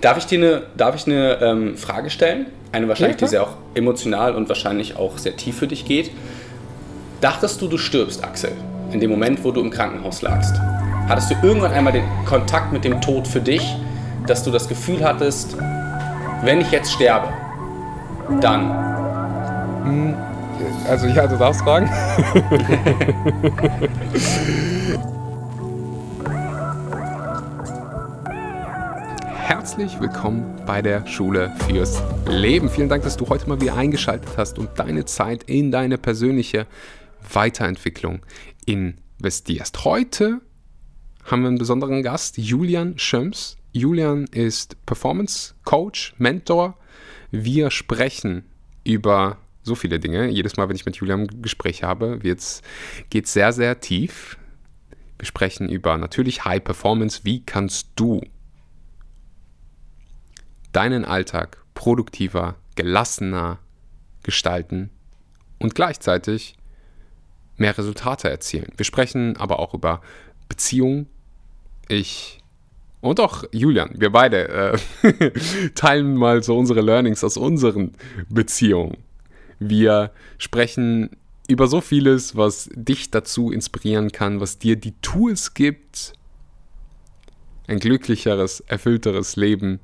Darf ich dir eine, darf ich eine ähm, Frage stellen? Eine wahrscheinlich, Ja, die sehr auch emotional und wahrscheinlich auch sehr tief für dich geht. Dachtest du, du stirbst, Axel, in dem Moment, wo du im Krankenhaus lagst? Hattest du irgendwann einmal den Kontakt mit dem Tod für dich, dass du das Gefühl hattest, wenn ich jetzt sterbe, dann. Also ja, du darfst fragen. Herzlich willkommen bei der Schule fürs Leben. Vielen Dank, dass du heute mal wieder eingeschaltet hast und deine Zeit in deine persönliche Weiterentwicklung investierst. Heute haben wir einen besonderen Gast, Julian Schöms. Julian ist Performance Coach, Mentor. Wir sprechen über so viele Dinge. Jedes Mal, wenn ich mit Julian ein Gespräch habe, geht es sehr, sehr tief. Wir sprechen über natürlich High Performance. Wie kannst du deinen Alltag produktiver, gelassener gestalten und gleichzeitig mehr Resultate erzielen. Wir sprechen aber auch über Beziehungen. Ich und auch Julian, wir beide äh, teilen mal so unsere Learnings aus unseren Beziehungen. Wir sprechen über so vieles, was dich dazu inspirieren kann, was dir die Tools gibt, ein glücklicheres, erfüllteres Leben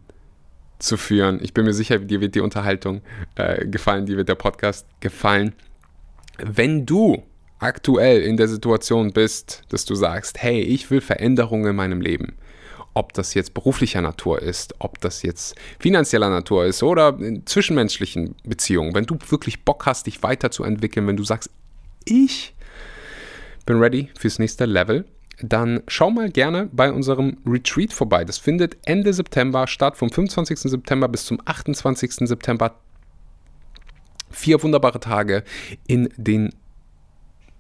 zu führen. Ich bin mir sicher, dir wird die Unterhaltung äh, gefallen, dir wird der Podcast gefallen. Wenn du aktuell in der Situation bist, dass du sagst, hey, ich will Veränderungen in meinem Leben, ob das jetzt beruflicher Natur ist, ob das jetzt finanzieller Natur ist oder in zwischenmenschlichen Beziehungen, wenn du wirklich Bock hast, dich weiterzuentwickeln, wenn du sagst, ich bin ready fürs nächste Level, dann schau mal gerne bei unserem Retreat vorbei. Das findet Ende September statt, vom 25. September bis zum 28. September. Vier wunderbare Tage in den,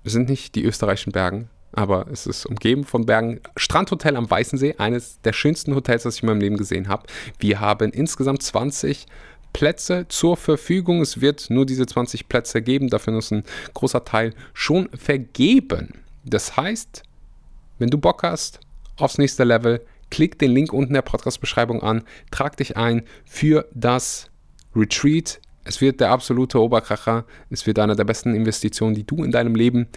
sind nicht die österreichischen Bergen, aber es ist umgeben von Bergen. Strandhotel am Weißensee, eines der schönsten Hotels, das ich in meinem Leben gesehen habe. Wir haben insgesamt 20 Plätze zur Verfügung. Es wird nur diese 20 Plätze geben, dafür ist ein großer Teil schon vergeben. Das heißt, wenn du Bock hast aufs nächste Level, klick den Link unten in der Podcast-Beschreibung an, trag dich ein für das Retreat. Es wird der absolute Oberkracher. Es wird eine der besten Investitionen, die du in deinem Leben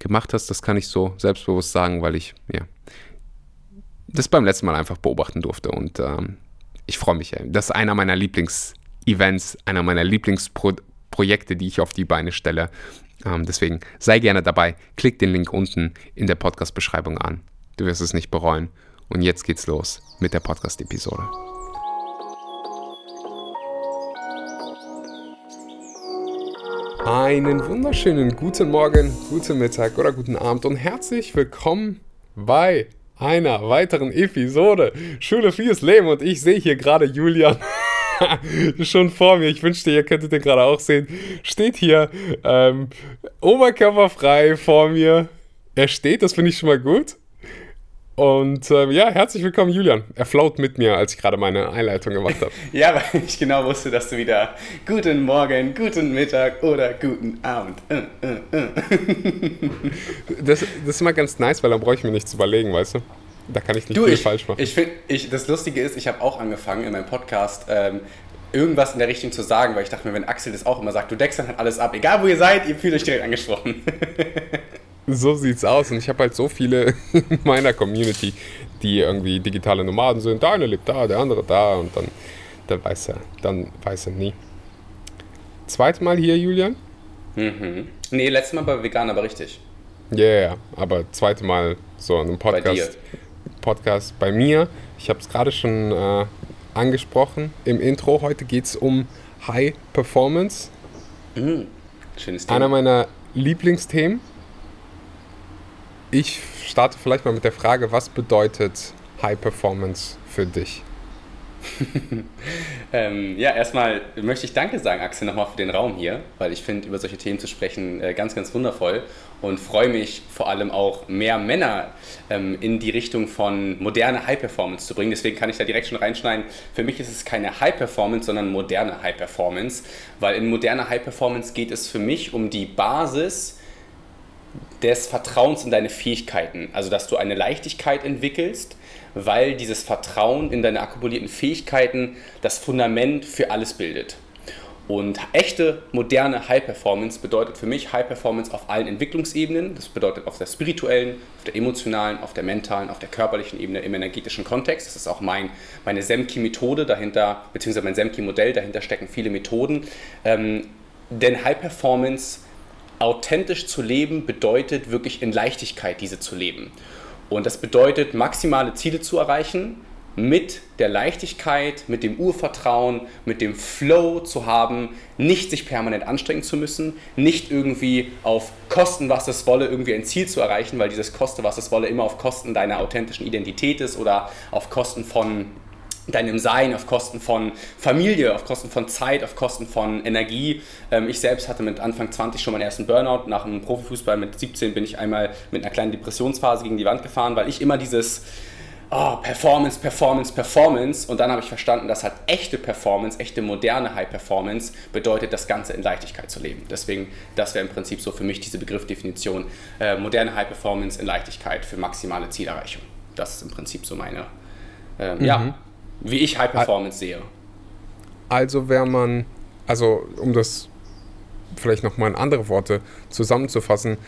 gemacht hast. Das kann ich so selbstbewusst sagen, weil ich ja, das beim letzten Mal einfach beobachten durfte. Und ähm, ich freue mich. Ey. Das ist einer meiner Lieblings-Events, einer meiner Lieblingsprojekte, die ich auf die Beine stelle. Ähm, deswegen sei gerne dabei. Klick den Link unten in der Podcast-Beschreibung an. Du wirst es nicht bereuen. Und jetzt geht's los mit der Podcast-Episode. Einen wunderschönen guten Morgen, guten Mittag oder guten Abend und herzlich willkommen bei einer weiteren Episode Schule fürs Leben. Und ich sehe hier gerade Julian schon vor mir. Ich wünschte, ihr könntet den gerade auch sehen. Steht hier ähm, oberkörperfrei vor mir. Er steht, das finde ich schon mal gut. Und ähm, ja, herzlich willkommen, Julian. Er float mit mir, als ich gerade meine Einleitung gemacht habe. Ja, weil ich genau wusste, dass du wieder guten Morgen, guten Mittag oder guten Abend. Äh, äh, äh. Das, das ist immer ganz nice, weil dann brauche ich mir nichts überlegen, weißt du? Da kann ich nicht Du, viel ich, falsch machen. ich finde, ich, das Lustige ist, ich habe auch angefangen in meinem Podcast ähm, irgendwas in der Richtung zu sagen, weil ich dachte mir, wenn Axel das auch immer sagt, du deckst dann halt alles ab. Egal wo ihr seid, ihr fühlt euch direkt angesprochen. So sieht's aus. Und ich habe halt so viele in meiner Community, die irgendwie digitale Nomaden sind. Der eine lebt da, der andere da. Und dann, dann weiß er, dann weiß er nie. Zweites Mal hier, Julian? mhm. Nee, letztes Mal bei Vegan, aber richtig. Ja, yeah, aber zweite Mal so in einem Bei dir. Podcast. Bei mir. Ich habe es gerade schon äh, angesprochen im Intro. Heute geht es um High Performance. Schönes Einer Thema. meiner Lieblingsthemen. Ich starte vielleicht mal mit der Frage, was bedeutet High Performance für dich? Ähm, ja, erstmal möchte ich Danke sagen, Axel, nochmal für den Raum hier, weil ich finde, über solche Themen zu sprechen äh, ganz, ganz wundervoll und freue mich vor allem auch mehr Männer ähm, in die Richtung von moderne High Performance zu bringen. Deswegen kann ich da direkt schon reinschneiden. Für mich ist es keine High Performance, sondern moderne High Performance, weil in moderner High Performance geht es für mich um die Basis des Vertrauens in deine Fähigkeiten. Also, dass du eine Leichtigkeit entwickelst, weil dieses Vertrauen in deine akkumulierten Fähigkeiten das Fundament für alles bildet. Und echte, moderne High Performance bedeutet für mich High Performance auf allen Entwicklungsebenen. Das bedeutet auf der spirituellen, auf der emotionalen, auf der mentalen, auf der körperlichen Ebene, im energetischen Kontext. Das ist auch mein, meine Semki-Methode dahinter, beziehungsweise mein Semki-Modell. Dahinter stecken viele Methoden. Ähm, denn High Performance authentisch zu leben bedeutet wirklich in Leichtigkeit diese zu leben. Und das bedeutet maximale Ziele zu erreichen, mit der Leichtigkeit, mit dem Urvertrauen, mit dem Flow zu haben, nicht sich permanent anstrengen zu müssen, nicht irgendwie auf Kosten, was es wolle, irgendwie ein Ziel zu erreichen, weil dieses Koste, was es wolle, immer auf Kosten deiner authentischen Identität ist oder auf Kosten von deinem Sein, auf Kosten von Familie, auf Kosten von Zeit, auf Kosten von Energie. Ähm, ich selbst hatte mit Anfang 20 schon meinen ersten Burnout. Nach dem Profifußball mit 17 bin ich einmal mit einer kleinen Depressionsphase gegen die Wand gefahren, weil ich immer dieses oh, Performance, Performance, Performance. Und dann habe ich verstanden, dass halt echte Performance, echte moderne High Performance bedeutet, das Ganze in Leichtigkeit zu leben. Deswegen, das wäre im Prinzip so für mich diese Begriffdefinition. Äh, moderne High Performance in Leichtigkeit für maximale Zielerreichung. Das ist im Prinzip so meine, äh, mhm. ja, wie ich High Performance sehe. Also wäre man, also um das vielleicht nochmal in andere Worte zusammenzufassen,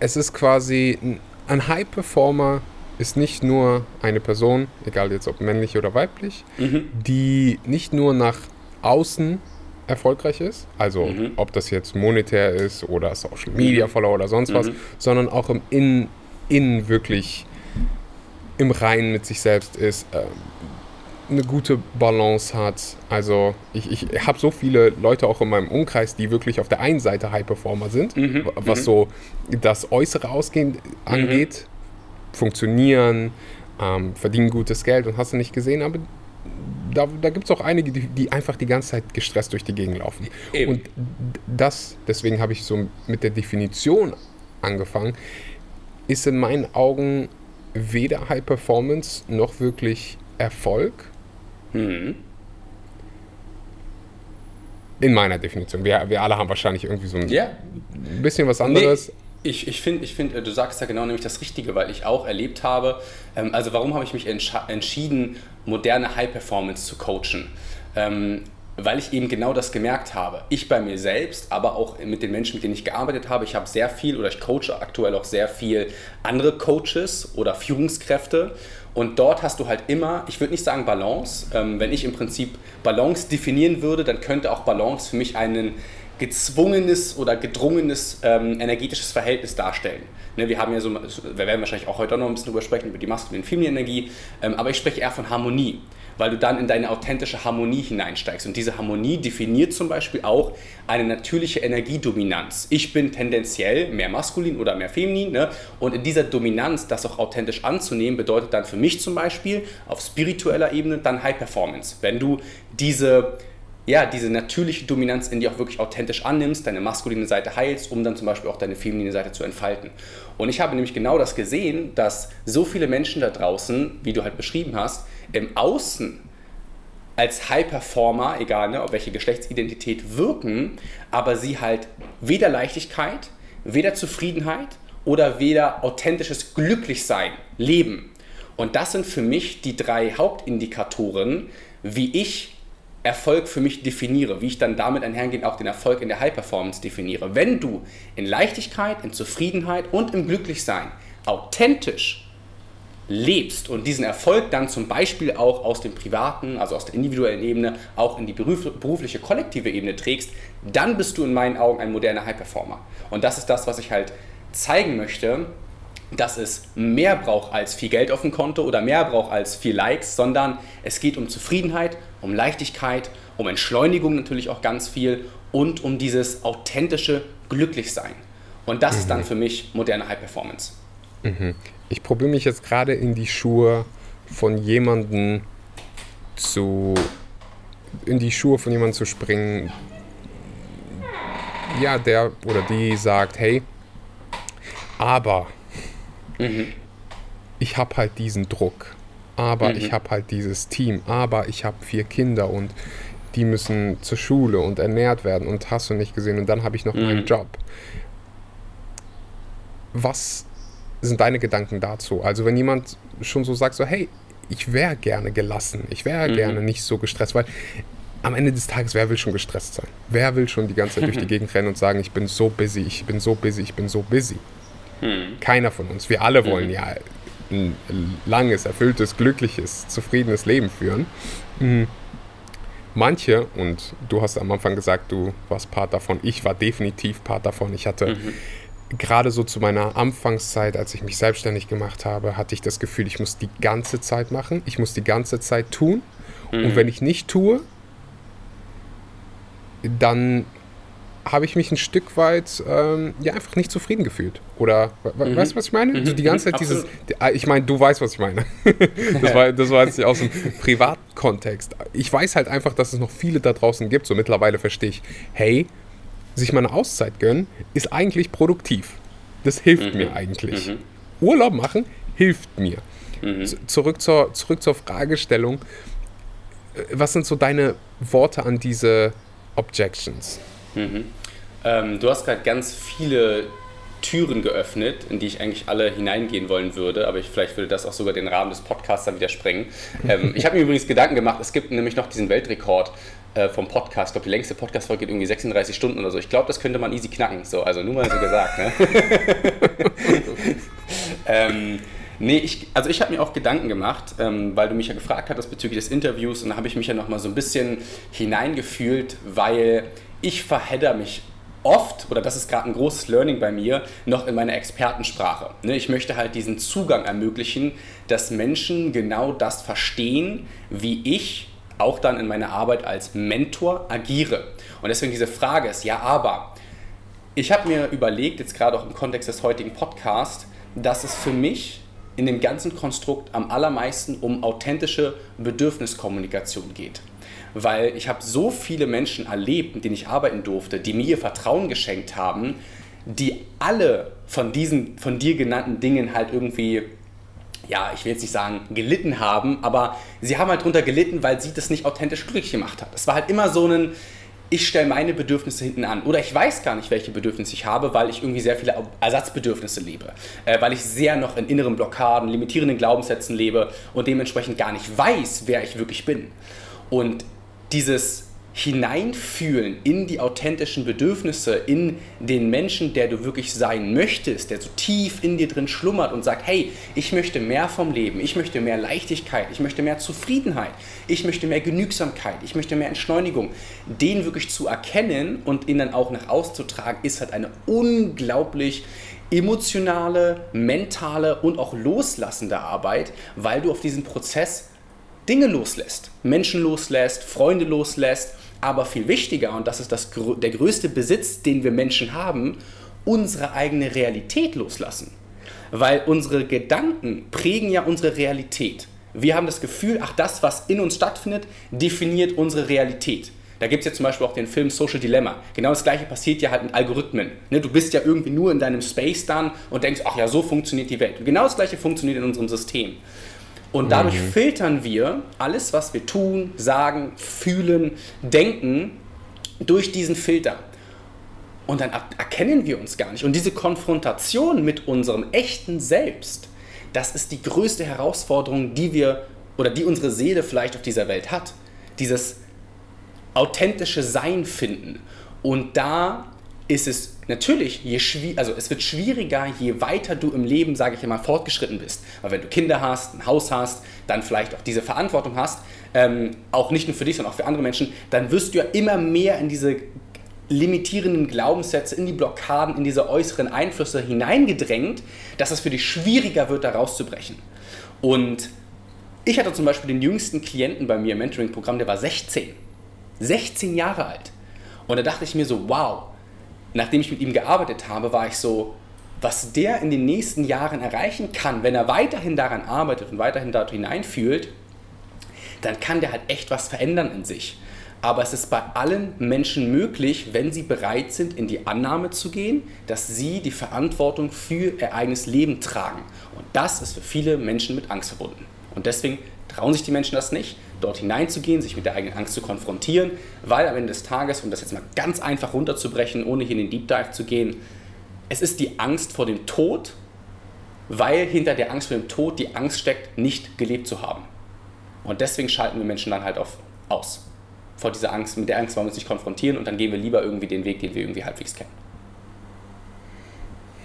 es ist quasi ein High Performer ist nicht nur eine Person, egal jetzt ob männlich oder weiblich, mhm. die nicht nur nach außen erfolgreich ist, also mhm. ob das jetzt monetär ist oder Social Media mhm. Follower oder sonst was, mhm. sondern auch im Innen, Innen wirklich im Reinen mit sich selbst ist, äh, eine gute Balance hat. Also ich, ich habe so viele Leute auch in meinem Umkreis, die wirklich auf der einen Seite High Performer sind, mhm. was mhm. so das äußere Ausgehen angeht funktionieren, ähm, verdienen gutes Geld und hast du nicht gesehen, aber da, da gibt es auch einige, die, die, einfach die ganze Zeit gestresst durch die Gegend laufen. Eben. Und das, deswegen habe ich so mit der Definition angefangen, ist in meinen Augen weder High Performance noch wirklich Erfolg. Mhm. In meiner Definition. Wir, wir alle haben wahrscheinlich irgendwie so ein yeah. bisschen was anderes. Nee ich, ich finde, ich find, äh, du sagst ja genau nämlich das Richtige, weil ich auch erlebt habe, ähm, also warum habe ich mich entschieden, moderne High Performance zu coachen? Ähm, weil ich eben genau das gemerkt habe. Ich bei mir selbst, aber auch mit den Menschen, mit denen ich gearbeitet habe. Ich habe sehr viel oder ich coache aktuell auch sehr viel andere Coaches oder Führungskräfte. Und dort hast du halt immer, ich würde nicht sagen Balance. Ähm, wenn ich im Prinzip Balance definieren würde, dann könnte auch Balance für mich einen gezwungenes oder gedrungenes ähm, energetisches Verhältnis darstellen. Ne, wir haben ja so, wir werden wahrscheinlich auch heute noch ein bisschen drüber sprechen, über die maskuline und feminine Energie, ähm, aber ich spreche eher von Harmonie, weil du dann in deine authentische Harmonie hineinsteigst. Und diese Harmonie definiert zum Beispiel auch eine natürliche Energiedominanz. Ich bin tendenziell mehr maskulin oder mehr feminin ne? und in dieser Dominanz, das auch authentisch anzunehmen, bedeutet dann für mich zum Beispiel auf spiritueller Ebene dann High Performance. Wenn du diese ja, diese natürliche Dominanz in dir auch wirklich authentisch annimmst, deine maskuline Seite heilst, um dann zum Beispiel auch deine feminine Seite zu entfalten. Und ich habe nämlich genau das gesehen, dass so viele Menschen da draußen, wie du halt beschrieben hast, im Außen als High Performer, egal ne, auf welche Geschlechtsidentität, wirken, aber sie halt weder Leichtigkeit, weder Zufriedenheit oder weder authentisches Glücklichsein leben. Und das sind für mich die drei Hauptindikatoren, wie ich Erfolg für mich definiere, wie ich dann damit einhergehend auch den Erfolg in der High Performance definiere. Wenn du in Leichtigkeit, in Zufriedenheit und im Glücklichsein authentisch lebst und diesen Erfolg dann zum Beispiel auch aus dem privaten, also aus der individuellen Ebene, auch in die berufliche, kollektive Ebene trägst, dann bist du in meinen Augen ein moderner High Performer. Und das ist das, was ich halt zeigen möchte, dass es mehr braucht als viel Geld auf dem Konto oder mehr braucht als viel Likes, sondern es geht um Zufriedenheit, um Leichtigkeit, um Entschleunigung natürlich auch ganz viel und um dieses authentische Glücklichsein. Und das mhm. ist dann mhm. für mich moderne High Performance. Mhm. Ich probiere mich jetzt gerade in die Schuhe von jemandem zu in die Schuhe von jemandem zu springen, ja, der oder die sagt, hey, aber Mhm. Ich habe halt diesen Druck, aber mhm. ich habe halt dieses Team, aber ich habe vier Kinder und die müssen zur Schule und ernährt werden und hast du nicht gesehen und dann habe ich noch mhm. meinen Job. Was sind deine Gedanken dazu? Also wenn jemand schon so sagt, so hey, ich wäre gerne gelassen, ich wäre mhm. gerne nicht so gestresst, weil am Ende des Tages, wer will schon gestresst sein? Wer will schon die ganze Zeit durch die Gegend rennen und sagen, ich bin so busy, ich bin so busy, ich bin so busy? Mhm. Keiner von uns. Wir alle wollen mhm. ja ein langes, erfülltes, glückliches, zufriedenes Leben führen. Mhm. Manche, und du hast am Anfang gesagt, du warst Part davon, ich war definitiv Part davon. Ich hatte mhm. Gerade so zu meiner Anfangszeit, als ich mich selbstständig gemacht habe, hatte ich das Gefühl, ich muss die ganze Zeit machen, ich muss die ganze Zeit tun. Mhm. Und wenn ich nicht tue, dann habe ich mich ein Stück weit ähm, ja einfach nicht zufrieden gefühlt. Oder mhm. weißt du, was ich meine? Mhm. Also die ganze Zeit dieses. Ah, ich meine, du weißt, was ich meine. das, war, das war jetzt aus dem Privatkontext. Ich weiß halt einfach, dass es noch viele da draußen gibt. So mittlerweile verstehe ich, hey, sich mal eine Auszeit gönnen, ist eigentlich produktiv. Das hilft mhm. mir eigentlich. Mhm. Urlaub machen hilft mir. Mhm. Zurück, zur, zurück zur Fragestellung. Äh, was sind so deine Worte an diese Objections? Mhm. Ähm, du hast gerade ganz viele Türen geöffnet, in die ich eigentlich alle hineingehen wollen würde, aber ich, vielleicht würde das auch sogar den Rahmen des Podcasts dann wieder sprengen. Ähm, ich habe mir übrigens Gedanken gemacht, es gibt nämlich noch diesen Weltrekord äh, vom Podcast. Ich glaube, die längste Podcast-Folge geht irgendwie 36 Stunden oder so. Ich glaube, das könnte man easy knacken. So, also nur mal so gesagt. Ne? ähm, Nee, ich, also ich habe mir auch Gedanken gemacht, ähm, weil du mich ja gefragt hattest bezüglich des Interviews und da habe ich mich ja nochmal so ein bisschen hineingefühlt, weil ich verhedder mich oft, oder das ist gerade ein großes Learning bei mir, noch in meiner Expertensprache. Ne, ich möchte halt diesen Zugang ermöglichen, dass Menschen genau das verstehen, wie ich auch dann in meiner Arbeit als Mentor agiere. Und deswegen diese Frage ist, ja, aber ich habe mir überlegt, jetzt gerade auch im Kontext des heutigen Podcasts, dass es für mich in dem ganzen Konstrukt am allermeisten um authentische Bedürfniskommunikation geht weil ich habe so viele Menschen erlebt, mit denen ich arbeiten durfte, die mir ihr Vertrauen geschenkt haben, die alle von diesen von dir genannten Dingen halt irgendwie ja, ich will jetzt nicht sagen, gelitten haben, aber sie haben halt darunter gelitten, weil sie das nicht authentisch glücklich gemacht hat. Es war halt immer so ein, ich stelle meine Bedürfnisse hinten an. Oder ich weiß gar nicht, welche Bedürfnisse ich habe, weil ich irgendwie sehr viele Ersatzbedürfnisse lebe. Äh, weil ich sehr noch in inneren Blockaden, limitierenden Glaubenssätzen lebe und dementsprechend gar nicht weiß, wer ich wirklich bin. Und dieses Hineinfühlen in die authentischen Bedürfnisse, in den Menschen, der du wirklich sein möchtest, der so tief in dir drin schlummert und sagt, hey, ich möchte mehr vom Leben, ich möchte mehr Leichtigkeit, ich möchte mehr Zufriedenheit, ich möchte mehr Genügsamkeit, ich möchte mehr Entschleunigung, den wirklich zu erkennen und ihn dann auch nach auszutragen, ist halt eine unglaublich emotionale, mentale und auch loslassende Arbeit, weil du auf diesen Prozess Dinge loslässt, Menschen loslässt, Freunde loslässt, aber viel wichtiger, und das ist das, der größte Besitz, den wir Menschen haben, unsere eigene Realität loslassen. Weil unsere Gedanken prägen ja unsere Realität. Wir haben das Gefühl, ach, das, was in uns stattfindet, definiert unsere Realität. Da gibt es ja zum Beispiel auch den Film Social Dilemma. Genau das gleiche passiert ja halt mit Algorithmen. Ne, du bist ja irgendwie nur in deinem Space dann und denkst, ach ja, so funktioniert die Welt. Und genau das gleiche funktioniert in unserem System. Und dadurch mhm. filtern wir alles, was wir tun, sagen, fühlen, denken, durch diesen Filter. Und dann erkennen wir uns gar nicht. Und diese Konfrontation mit unserem echten Selbst, das ist die größte Herausforderung, die wir oder die unsere Seele vielleicht auf dieser Welt hat. Dieses authentische Sein finden. Und da ist es natürlich, je also es wird schwieriger, je weiter du im Leben, sage ich immer, fortgeschritten bist. Weil wenn du Kinder hast, ein Haus hast, dann vielleicht auch diese Verantwortung hast, ähm, auch nicht nur für dich, sondern auch für andere Menschen, dann wirst du ja immer mehr in diese limitierenden Glaubenssätze, in die Blockaden, in diese äußeren Einflüsse hineingedrängt, dass es für dich schwieriger wird, da rauszubrechen. Und ich hatte zum Beispiel den jüngsten Klienten bei mir im Mentoring-Programm, der war 16. 16 Jahre alt. Und da dachte ich mir so, wow, nachdem ich mit ihm gearbeitet habe, war ich so, was der in den nächsten Jahren erreichen kann, wenn er weiterhin daran arbeitet und weiterhin dort hineinfühlt, dann kann der halt echt was verändern in sich. Aber es ist bei allen Menschen möglich, wenn sie bereit sind, in die Annahme zu gehen, dass sie die Verantwortung für ihr eigenes Leben tragen. Und das ist für viele Menschen mit Angst verbunden. Und deswegen trauen sich die Menschen das nicht, dort hineinzugehen, sich mit der eigenen Angst zu konfrontieren, weil am Ende des Tages, um das jetzt mal ganz einfach runterzubrechen, ohne hier in den Deep Dive zu gehen, es ist die Angst vor dem Tod weil hinter der Angst vor dem Tod die Angst steckt, nicht gelebt zu haben. Und deswegen schalten wir Menschen dann halt auf, aus. Vor dieser Angst, mit der Angst wollen wir uns nicht konfrontieren und dann gehen wir lieber irgendwie den Weg, den wir irgendwie halbwegs kennen.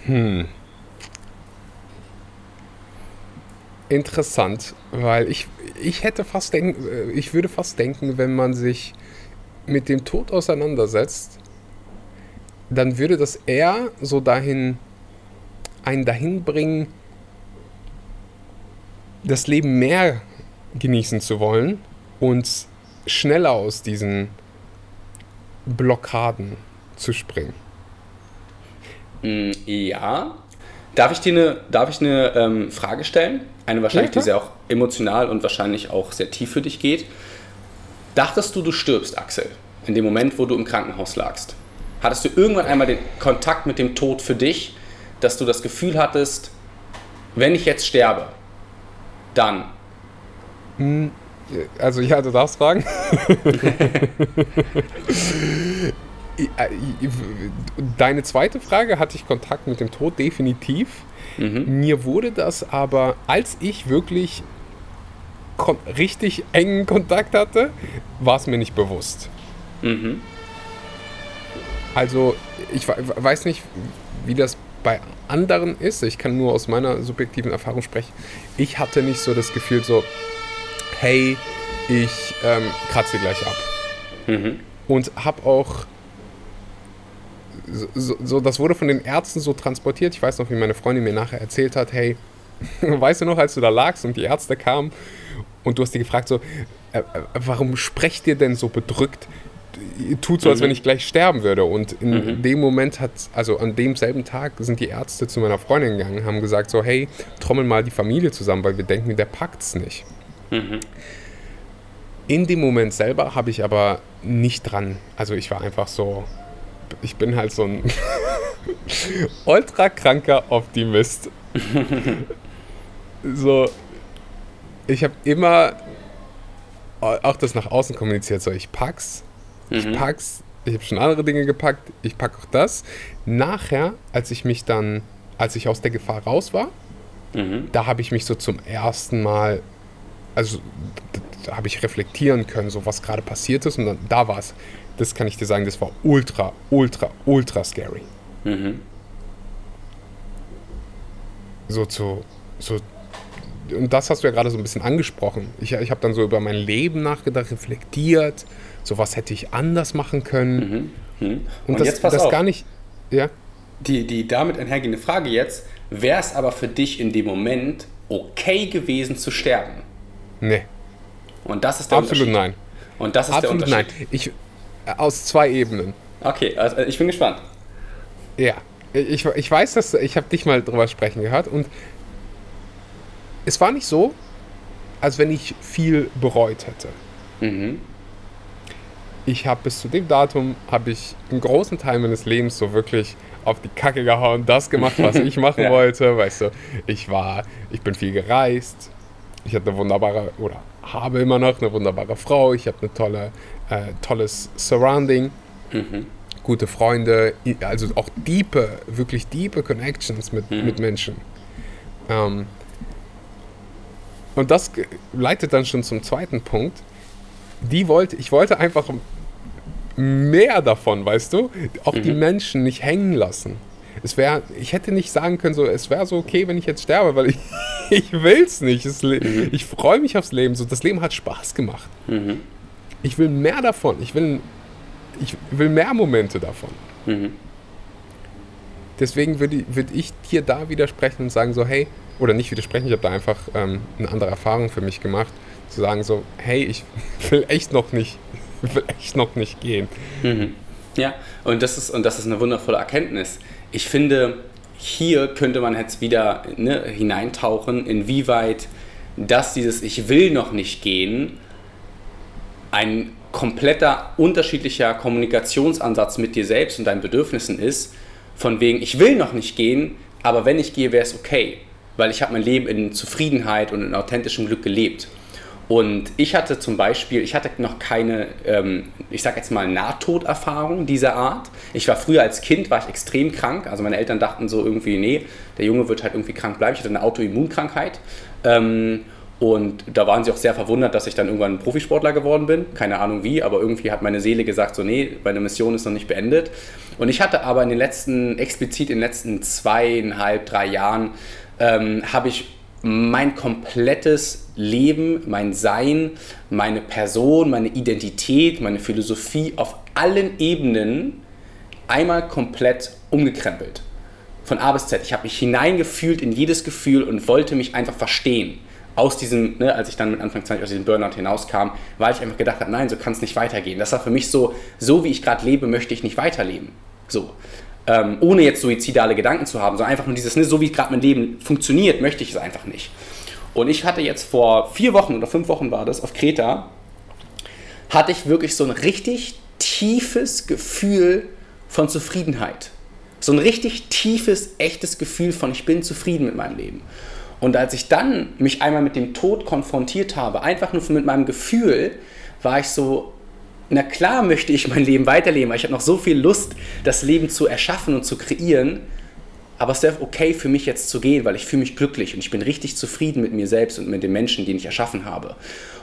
Hm. Interessant, weil ich, ich hätte fast denken, äh, ich würde fast denken, wenn man sich mit dem Tod auseinandersetzt, dann würde das eher so dahin einen dahin bringen, das Leben mehr genießen zu wollen und schneller aus diesen Blockaden zu springen. Mm, ja. Darf ich dir eine, darf ich eine ähm, Frage stellen? Eine wahrscheinlich, ja, die sehr auch emotional und wahrscheinlich auch sehr tief für dich geht. Dachtest du, du stirbst, Axel, in dem Moment, wo du im Krankenhaus lagst? Hattest du irgendwann einmal den Kontakt mit dem Tod für dich, dass du das Gefühl hattest, wenn ich jetzt sterbe, dann? Hm, also ja, du darfst fragen. Deine zweite Frage, hatte ich Kontakt mit dem Tod? Definitiv. Mhm. Mir wurde das aber, als ich wirklich richtig engen Kontakt hatte, war es mir nicht bewusst. Mhm. Also, ich weiß nicht, wie das bei anderen ist. Ich kann nur aus meiner subjektiven Erfahrung sprechen. Ich hatte nicht so das Gefühl, so, hey, ich ähm, kratze gleich ab. Mhm. Und habe auch so, so, das wurde von den Ärzten so transportiert. Ich weiß noch, wie meine Freundin mir nachher erzählt hat, hey, weißt du noch, als du da lagst und die Ärzte kamen und du hast die gefragt so, äh, äh, warum sprecht ihr denn so bedrückt? Tut so, als mhm. wenn ich gleich sterben würde. Und in mhm. dem Moment hat, also an demselben Tag sind die Ärzte zu meiner Freundin gegangen, haben gesagt so, hey, trommel mal die Familie zusammen, weil wir denken, der packt's nicht. Mhm. In dem Moment selber habe ich aber nicht dran, also ich war einfach so, ich bin halt so ein ultra kranker Optimist. so, ich habe immer auch das nach außen kommuniziert, so ich pack's, ich mhm. pack's, ich habe schon andere Dinge gepackt, ich pack auch das. Nachher, als ich mich dann, als ich aus der Gefahr raus war, mhm. da habe ich mich so zum ersten Mal, also da habe ich reflektieren können, so was gerade passiert ist und dann da war es das kann ich dir sagen, das war ultra, ultra, ultra scary. Mhm. So zu, so, und das hast du ja gerade so ein bisschen angesprochen. Ich, ich habe dann so über mein Leben nachgedacht, reflektiert, so was hätte ich anders machen können. Mhm. Mhm. Und, und, das, jetzt das gar nicht, ja. Die, die damit einhergehende Frage jetzt, wäre es aber für dich in dem Moment okay gewesen zu sterben? Nee. Und das ist der Absolut nein. Und das ist Absolut der Unterschied. nein. Ich, aus zwei Ebenen. Okay, also ich bin gespannt. Ja, ich, ich weiß, dass ich habe dich mal drüber sprechen gehört und es war nicht so, als wenn ich viel bereut hätte. Mhm. Ich habe bis zu dem Datum habe ich einen großen Teil meines Lebens so wirklich auf die Kacke gehauen, das gemacht, was ich machen ja. wollte. Weißt du, ich war, ich bin viel gereist. Ich hatte eine wunderbare oder habe immer noch eine wunderbare Frau. Ich habe eine tolle äh, tolles Surrounding, mhm. gute Freunde, also auch diepe, wirklich diepe Connections mit, mhm. mit Menschen. Ähm, und das leitet dann schon zum zweiten Punkt. Die wollte, ich wollte einfach mehr davon, weißt du? Auch mhm. die Menschen nicht hängen lassen. Es wäre, ich hätte nicht sagen können, so, es wäre so okay, wenn ich jetzt sterbe, weil ich, ich will es nicht. Mhm. Ich freue mich aufs Leben. So, das Leben hat Spaß gemacht. Mhm. Ich will mehr davon. Ich will, ich will mehr Momente davon. Mhm. Deswegen würde würd ich dir da widersprechen und sagen so, hey, oder nicht widersprechen, ich habe da einfach ähm, eine andere Erfahrung für mich gemacht, zu sagen so, hey, ich will echt noch nicht, will echt noch nicht gehen. Mhm. Ja, und das, ist, und das ist eine wundervolle Erkenntnis. Ich finde, hier könnte man jetzt wieder ne, hineintauchen, inwieweit das dieses Ich will noch nicht gehen ein kompletter unterschiedlicher Kommunikationsansatz mit dir selbst und deinen Bedürfnissen ist, von wegen, ich will noch nicht gehen, aber wenn ich gehe, wäre es okay, weil ich habe mein Leben in Zufriedenheit und in authentischem Glück gelebt. Und ich hatte zum Beispiel, ich hatte noch keine, ähm, ich sag jetzt mal, Nahtoderfahrung dieser Art. Ich war früher als Kind, war ich extrem krank. Also meine Eltern dachten so irgendwie, nee, der Junge wird halt irgendwie krank bleiben. Ich hatte eine Autoimmunkrankheit. Ähm, und da waren sie auch sehr verwundert, dass ich dann irgendwann Profisportler geworden bin. Keine Ahnung wie, aber irgendwie hat meine Seele gesagt, so nee, meine Mission ist noch nicht beendet. Und ich hatte aber in den letzten, explizit in den letzten zweieinhalb, drei Jahren, ähm, habe ich mein komplettes Leben, mein Sein, meine Person, meine Identität, meine Philosophie auf allen Ebenen einmal komplett umgekrempelt. Von A bis Z. Ich habe mich hineingefühlt in jedes Gefühl und wollte mich einfach verstehen. Aus diesem, ne, als ich dann mit Anfang 20 aus diesem Burnout hinauskam, weil ich einfach gedacht habe, nein, so kann es nicht weitergehen. Das war für mich so, so wie ich gerade lebe, möchte ich nicht weiterleben. So. Ähm, ohne jetzt suizidale Gedanken zu haben, sondern einfach nur dieses, ne, so wie gerade mein Leben funktioniert, möchte ich es einfach nicht. Und ich hatte jetzt vor vier Wochen oder fünf Wochen war das auf Kreta, hatte ich wirklich so ein richtig tiefes Gefühl von Zufriedenheit. So ein richtig tiefes, echtes Gefühl von, ich bin zufrieden mit meinem Leben. Und als ich dann mich einmal mit dem Tod konfrontiert habe, einfach nur mit meinem Gefühl, war ich so, na klar möchte ich mein Leben weiterleben, weil ich habe noch so viel Lust, das Leben zu erschaffen und zu kreieren. Aber es ist okay für mich jetzt zu gehen, weil ich fühle mich glücklich und ich bin richtig zufrieden mit mir selbst und mit den Menschen, die ich erschaffen habe.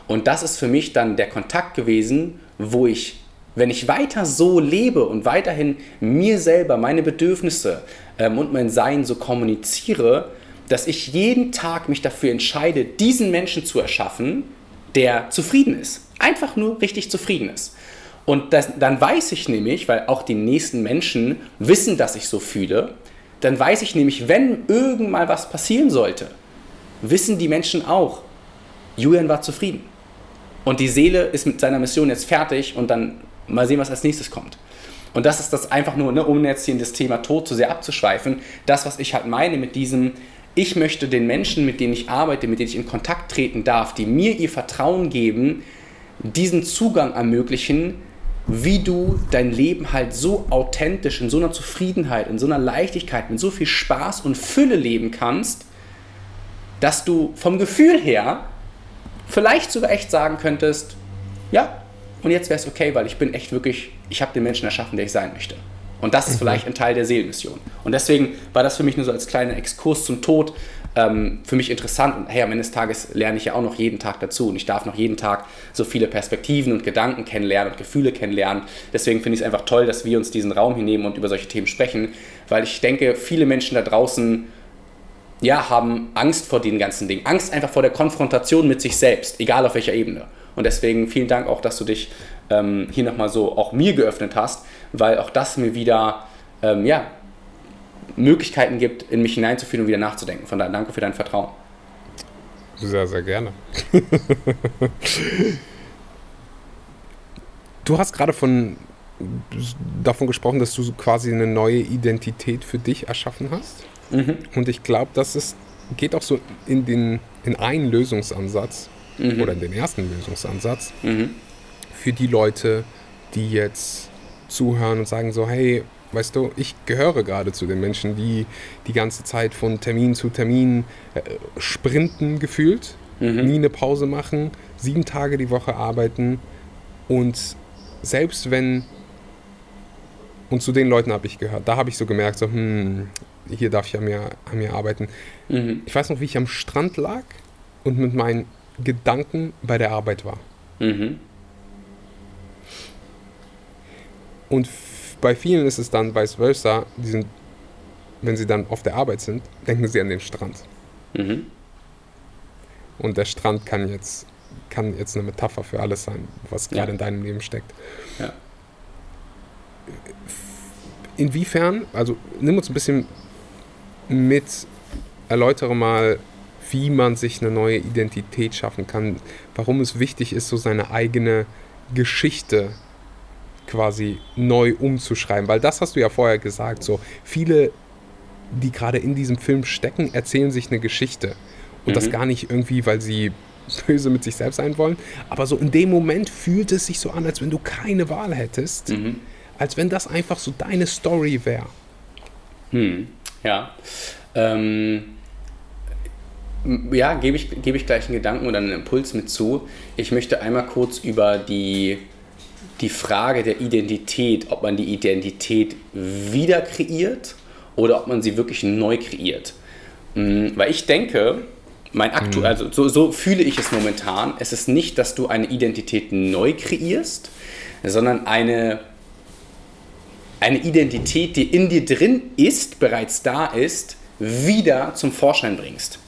Und das ist für mich dann der Kontakt gewesen, wo ich, wenn ich weiter so lebe und weiterhin mir selber, meine Bedürfnisse ähm, und mein Sein so kommuniziere, dass ich jeden Tag mich dafür entscheide, diesen Menschen zu erschaffen, der zufrieden ist. Einfach nur richtig zufrieden ist. Und das, dann weiß ich nämlich, weil auch die nächsten Menschen wissen, dass ich so fühle, dann weiß ich nämlich, wenn irgend mal was passieren sollte, wissen die Menschen auch, Julian war zufrieden. Und die Seele ist mit seiner Mission jetzt fertig und dann mal sehen, was als nächstes kommt. Und das ist das einfach nur, ne, um jetzt hier in das Thema Tod zu sehr abzuschweifen, das, was ich halt meine mit diesem, ich möchte den Menschen, mit denen ich arbeite, mit denen ich in Kontakt treten darf, die mir ihr Vertrauen geben, diesen Zugang ermöglichen, wie du dein Leben halt so authentisch, in so einer Zufriedenheit, in so einer Leichtigkeit, mit so viel Spaß und Fülle leben kannst, dass du vom Gefühl her vielleicht sogar echt sagen könntest, ja, und jetzt wäre es okay, weil ich bin echt wirklich, ich habe den Menschen erschaffen, der ich sein möchte. Und das ist mhm. vielleicht ein Teil der Seelenmission. Und deswegen war das für mich nur so als kleiner Exkurs zum Tod ähm, für mich interessant. Und hey, am Ende des Tages lerne ich ja auch noch jeden Tag dazu. Und ich darf noch jeden Tag so viele Perspektiven und Gedanken kennenlernen und Gefühle kennenlernen. Deswegen finde ich es einfach toll, dass wir uns diesen Raum hinnehmen und über solche Themen sprechen. Weil ich denke, viele Menschen da draußen ja, haben Angst vor den ganzen Dingen. Angst einfach vor der Konfrontation mit sich selbst, egal auf welcher Ebene. Und deswegen vielen Dank auch, dass du dich ähm, hier nochmal so auch mir geöffnet hast, weil auch das mir wieder ähm, ja, Möglichkeiten gibt, in mich hineinzufühlen und wieder nachzudenken. Von daher danke für dein Vertrauen. Sehr, sehr gerne. du hast gerade von davon gesprochen, dass du quasi eine neue Identität für dich erschaffen hast. Mhm. Und ich glaube, das ist, geht auch so in, den, in einen Lösungsansatz mhm. oder in den ersten Lösungsansatz mhm. für die Leute, die jetzt zuhören und sagen so, hey, weißt du, ich gehöre gerade zu den Menschen, die die ganze Zeit von Termin zu Termin äh, sprinten gefühlt, mhm. nie eine Pause machen, sieben Tage die Woche arbeiten und selbst wenn und zu den Leuten habe ich gehört, da habe ich so gemerkt, so, hm, hier darf ich an mir, an mir arbeiten. Mhm. Ich weiß noch, wie ich am Strand lag und mit meinen Gedanken bei der Arbeit war. Mhm. Und bei vielen ist es dann vice versa, die sind, wenn sie dann auf der Arbeit sind, denken sie an den Strand. Mhm. Und der Strand kann jetzt, kann jetzt eine Metapher für alles sein, was gerade ja. in deinem Leben steckt. Ja. Inwiefern, also nimm uns ein bisschen mit, erläutere mal, wie man sich eine neue Identität schaffen kann, warum es wichtig ist, so seine eigene Geschichte quasi neu umzuschreiben. Weil das hast du ja vorher gesagt, so viele, die gerade in diesem Film stecken, erzählen sich eine Geschichte. Und mhm. das gar nicht irgendwie, weil sie böse mit sich selbst sein wollen, aber so in dem Moment fühlt es sich so an, als wenn du keine Wahl hättest, mhm. als wenn das einfach so deine Story wäre. Hm. Ja. Ähm, Ja, gebe ich, gebe ich gleich einen Gedanken oder einen Impuls mit zu. Ich möchte einmal kurz über die, die Frage der Identität, ob man die Identität wieder kreiert oder ob man sie wirklich neu kreiert. Mm, weil ich denke, mein aktu mhm. also so, so fühle ich es momentan. Es ist nicht, dass du eine Identität neu kreierst, sondern eine, eine Identität, die in dir drin ist, bereits da ist, wieder zum Vorschein bringst.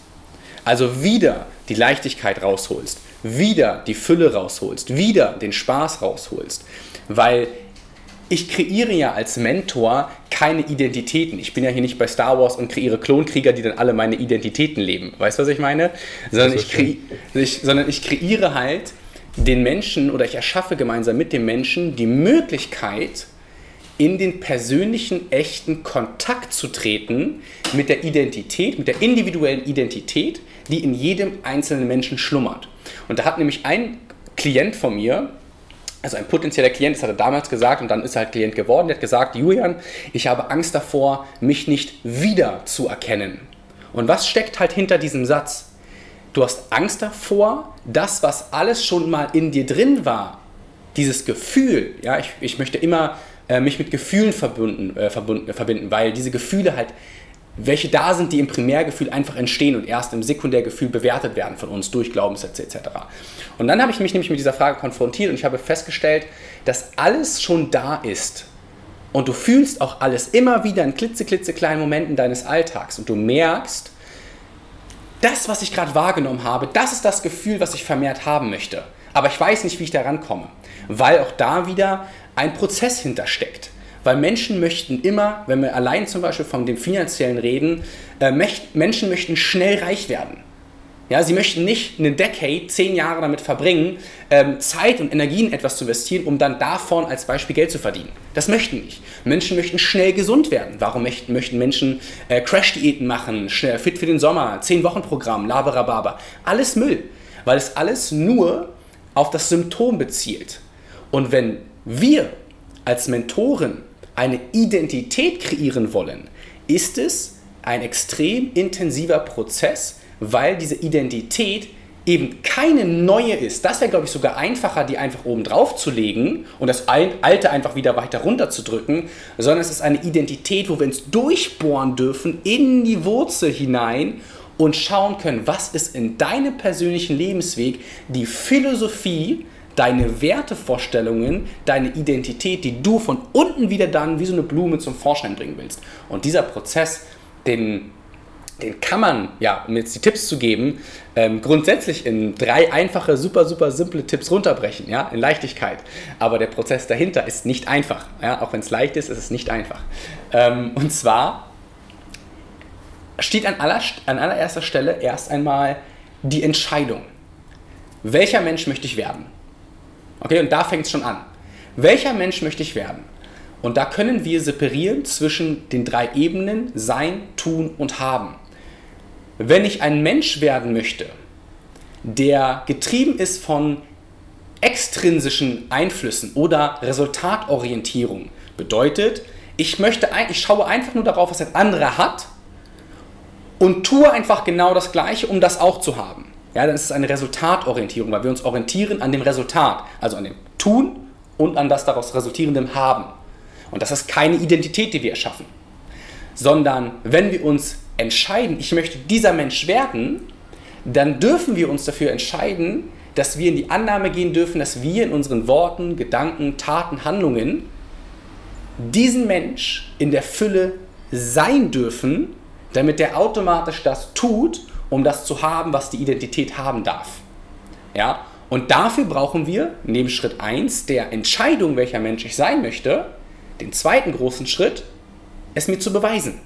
Also wieder die Leichtigkeit rausholst, wieder die Fülle rausholst, wieder den Spaß rausholst. Weil ich kreiere ja als Mentor keine Identitäten. Ich bin ja hier nicht bei Star Wars und kreiere Klonkrieger, die dann alle meine Identitäten leben. Weißt du, was ich meine? Sondern ich, kre ich, sondern ich kreiere halt den Menschen oder ich erschaffe gemeinsam mit dem Menschen die Möglichkeit, in den persönlichen, echten Kontakt zu treten mit der Identität, mit der individuellen Identität, die in jedem einzelnen Menschen schlummert. Und da hat nämlich ein Klient von mir, also ein potenzieller Klient, das hat er damals gesagt und dann ist er halt Klient geworden, der hat gesagt, Julian, ich habe Angst davor, mich nicht wieder zu erkennen. Und was steckt halt hinter diesem Satz? Du hast Angst davor, das, was alles schon mal in dir drin war, dieses Gefühl, ja, ich, ich möchte immer äh, mich mit Gefühlen verbunden, äh, verbunden, verbinden, weil diese Gefühle halt welche da sind, die im Primärgefühl einfach entstehen und erst im Sekundärgefühl bewertet werden von uns durch Glaubenssätze etc. Und dann habe ich mich nämlich mit dieser Frage konfrontiert und ich habe festgestellt, dass alles schon da ist. Und du fühlst auch alles immer wieder in klitzeklitzekleinen Momenten deines Alltags und du merkst, das, was ich gerade wahrgenommen habe, das ist das Gefühl, was ich vermehrt haben möchte. Aber ich weiß nicht, wie ich da rankomme, weil auch da wieder ein Prozess hintersteckt. Weil Menschen möchten immer, wenn wir allein zum Beispiel von dem finanziellen reden, äh, Menschen möchten schnell reich werden. Ja, sie möchten nicht eine Decade, zehn Jahre damit verbringen, ähm, Zeit und Energien etwas zu investieren, um dann davon als Beispiel Geld zu verdienen. Das möchten nicht. Menschen möchten schnell gesund werden. Warum möchten, möchten Menschen äh, Crash-Diäten machen, schnell fit für den Sommer, zehn Wochen Programm, Laberababa? Alles Müll, weil es alles nur auf das Symptom bezielt. Und wenn wir als Mentoren eine Identität kreieren wollen, ist es ein extrem intensiver Prozess, weil diese Identität eben keine neue ist. Das wäre, glaube ich, sogar einfacher, die einfach oben drauf zu legen und das Alte einfach wieder weiter runter zu drücken, sondern es ist eine Identität, wo wir uns durchbohren dürfen in die Wurzel hinein und schauen können, was ist in deinem persönlichen Lebensweg die Philosophie, deine Wertevorstellungen, deine Identität, die du von unten wieder dann wie so eine Blume zum Vorschein bringen willst. Und dieser Prozess, den, den kann man, ja, um jetzt die Tipps zu geben, ähm, grundsätzlich in drei einfache, super, super simple Tipps runterbrechen, ja, in Leichtigkeit. Aber der Prozess dahinter ist nicht einfach. Ja, auch wenn es leicht ist, ist es nicht einfach. Ähm, und zwar steht an, aller, an allererster Stelle erst einmal die Entscheidung. Welcher Mensch möchte ich werden? Okay, und da fängt es schon an. Welcher Mensch möchte ich werden? Und da können wir separieren zwischen den drei Ebenen Sein, Tun und Haben. Wenn ich ein Mensch werden möchte, der getrieben ist von extrinsischen Einflüssen oder Resultatorientierung, bedeutet, ich, möchte, ich schaue einfach nur darauf, was ein anderer hat und tue einfach genau das Gleiche, um das auch zu haben ja, dann ist es eine Resultatorientierung, weil wir uns orientieren an dem Resultat, also an dem Tun und an das daraus resultierendem Haben. Und das ist keine Identität, die wir erschaffen, sondern wenn wir uns entscheiden, ich möchte dieser Mensch werden, dann dürfen wir uns dafür entscheiden, dass wir in die Annahme gehen dürfen, dass wir in unseren Worten, Gedanken, Taten, Handlungen diesen Mensch in der Fülle sein dürfen, damit er automatisch das tut um das zu haben, was die Identität haben darf. Ja? Und dafür brauchen wir neben Schritt 1 der Entscheidung, welcher Mensch ich sein möchte, den zweiten großen Schritt, es mir zu beweisen.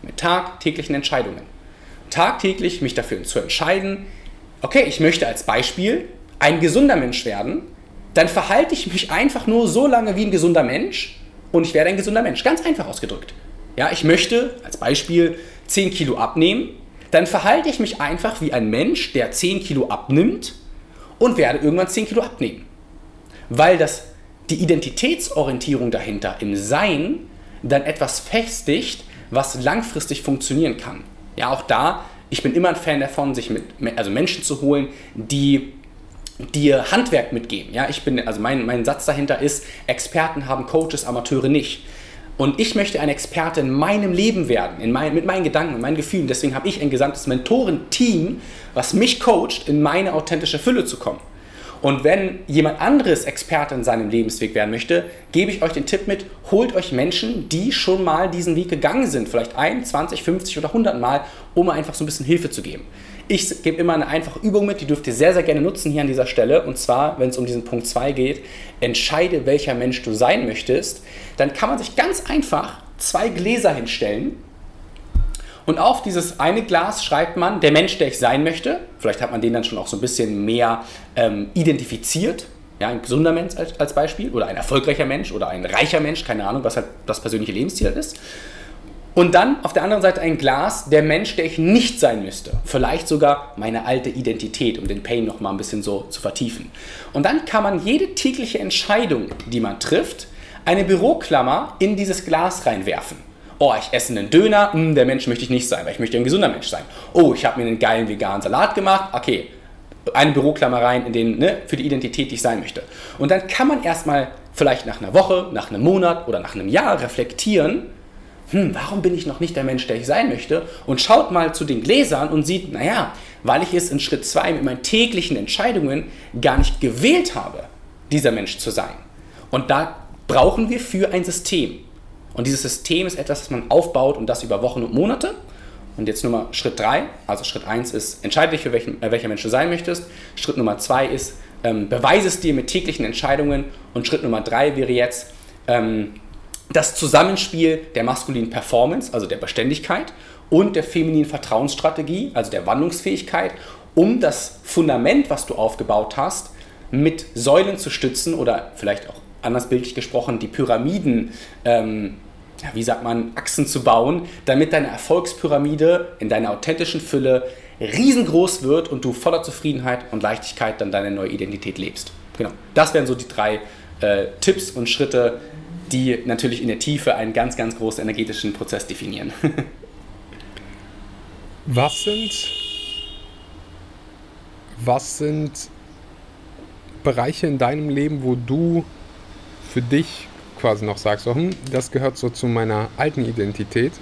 Mit tagtäglichen Entscheidungen. Tagtäglich mich dafür zu entscheiden, okay, ich möchte als Beispiel ein gesunder Mensch werden, dann verhalte ich mich einfach nur so lange wie ein gesunder Mensch und ich werde ein gesunder Mensch. Ganz einfach ausgedrückt. Ja, ich möchte als Beispiel 10 Kilo abnehmen dann verhalte ich mich einfach wie ein Mensch, der 10 Kilo abnimmt und werde irgendwann 10 Kilo abnehmen. Weil das, die Identitätsorientierung dahinter im Sein dann etwas festigt, was langfristig funktionieren kann. Ja, auch da Ich bin immer ein Fan davon, sich mit, also Menschen zu holen, die dir Handwerk mitgeben. Ja, ich bin, also mein, mein Satz dahinter ist, Experten haben Coaches, Amateure nicht. Und ich möchte ein Experte in meinem Leben werden, in mein, mit meinen Gedanken, mit meinen Gefühlen. Deswegen habe ich ein gesamtes Mentorenteam, was mich coacht, in meine authentische Fülle zu kommen. Und wenn jemand anderes Experte in seinem Lebensweg werden möchte, gebe ich euch den Tipp mit, holt euch Menschen, die schon mal diesen Weg gegangen sind, vielleicht ein, 20, 50 oder 100 Mal, um einfach so ein bisschen Hilfe zu geben. Ich gebe immer eine einfache Übung mit, die dürft ihr sehr, sehr gerne nutzen hier an dieser Stelle. Und zwar, wenn es um diesen Punkt 2 geht, entscheide, welcher Mensch du sein möchtest. Dann kann man sich ganz einfach zwei Gläser hinstellen und auf dieses eine Glas schreibt man, der Mensch, der ich sein möchte. Vielleicht hat man den dann schon auch so ein bisschen mehr ähm, identifiziert. Ja, ein gesunder Mensch als, als, Beispiel oder ein erfolgreicher Mensch oder ein reicher Mensch, keine Ahnung, was halt das persönliche Lebensziel ist. Und dann auf der anderen Seite ein Glas, der Mensch, der ich nicht sein müsste. Vielleicht sogar meine alte Identität, um den Pain noch mal ein bisschen so zu vertiefen. Und dann kann man jede tägliche Entscheidung, die man trifft, eine Büroklammer in dieses Glas reinwerfen oh, ich esse einen Döner, hm, der Mensch möchte ich nicht sein, weil ich möchte ein gesunder Mensch sein. Oh, ich habe mir einen geilen veganen Salat gemacht, okay, eine Büroklammer rein in den, ne, für die Identität, die ich sein möchte. Und dann kann man erstmal vielleicht nach einer Woche, nach einem Monat oder nach einem Jahr reflektieren, hm, warum bin ich noch nicht der Mensch, der ich sein möchte? Und schaut mal zu den Gläsern und sieht, naja, weil ich es in Schritt 2 mit meinen täglichen Entscheidungen gar nicht gewählt habe, dieser Mensch zu sein. Und da brauchen wir für ein System. Und dieses System ist etwas, das man aufbaut und das über Wochen und Monate. Und jetzt Nummer Schritt 3, also Schritt 1 ist, entscheide dich, für welchen, äh, welcher Mensch du sein möchtest. Schritt Nummer 2 ist, ähm, beweise es dir mit täglichen Entscheidungen. Und Schritt Nummer 3 wäre jetzt ähm, das Zusammenspiel der maskulinen Performance, also der Beständigkeit, und der femininen Vertrauensstrategie, also der Wandlungsfähigkeit, um das Fundament, was du aufgebaut hast, mit Säulen zu stützen oder vielleicht auch anders bildlich gesprochen, die Pyramiden, ähm, wie sagt man, Achsen zu bauen, damit deine Erfolgspyramide in deiner authentischen Fülle riesengroß wird und du voller Zufriedenheit und Leichtigkeit dann deine neue Identität lebst. Genau, das wären so die drei äh, Tipps und Schritte, die natürlich in der Tiefe einen ganz, ganz großen energetischen Prozess definieren. was sind, was sind Bereiche in deinem Leben, wo du für dich quasi noch sagst, so, hm, das gehört so zu meiner alten Identität,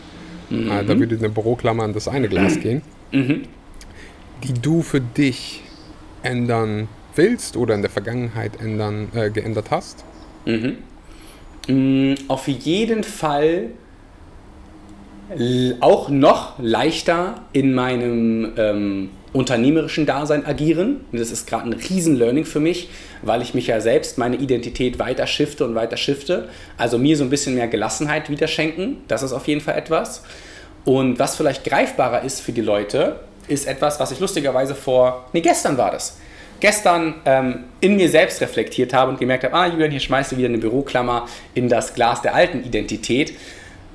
mhm. äh, da würde eine Büroklammer an das eine Glas gehen, mhm. die du für dich ändern willst oder in der Vergangenheit ändern, äh, geändert hast? Mhm. Mm, auf jeden Fall auch noch leichter in meinem ähm, unternehmerischen Dasein agieren. das ist gerade ein Riesen-Learning für mich, weil ich mich ja selbst meine Identität weiter shifte und weiter shifte. Also mir so ein bisschen mehr Gelassenheit wieder schenken. Das ist auf jeden Fall etwas. Und was vielleicht greifbarer ist für die Leute, ist etwas, was ich lustigerweise vor, nee, gestern war das. Gestern ähm, in mir selbst reflektiert habe und gemerkt habe, ah, Julian, hier schmeißt du wieder eine Büroklammer in das Glas der alten Identität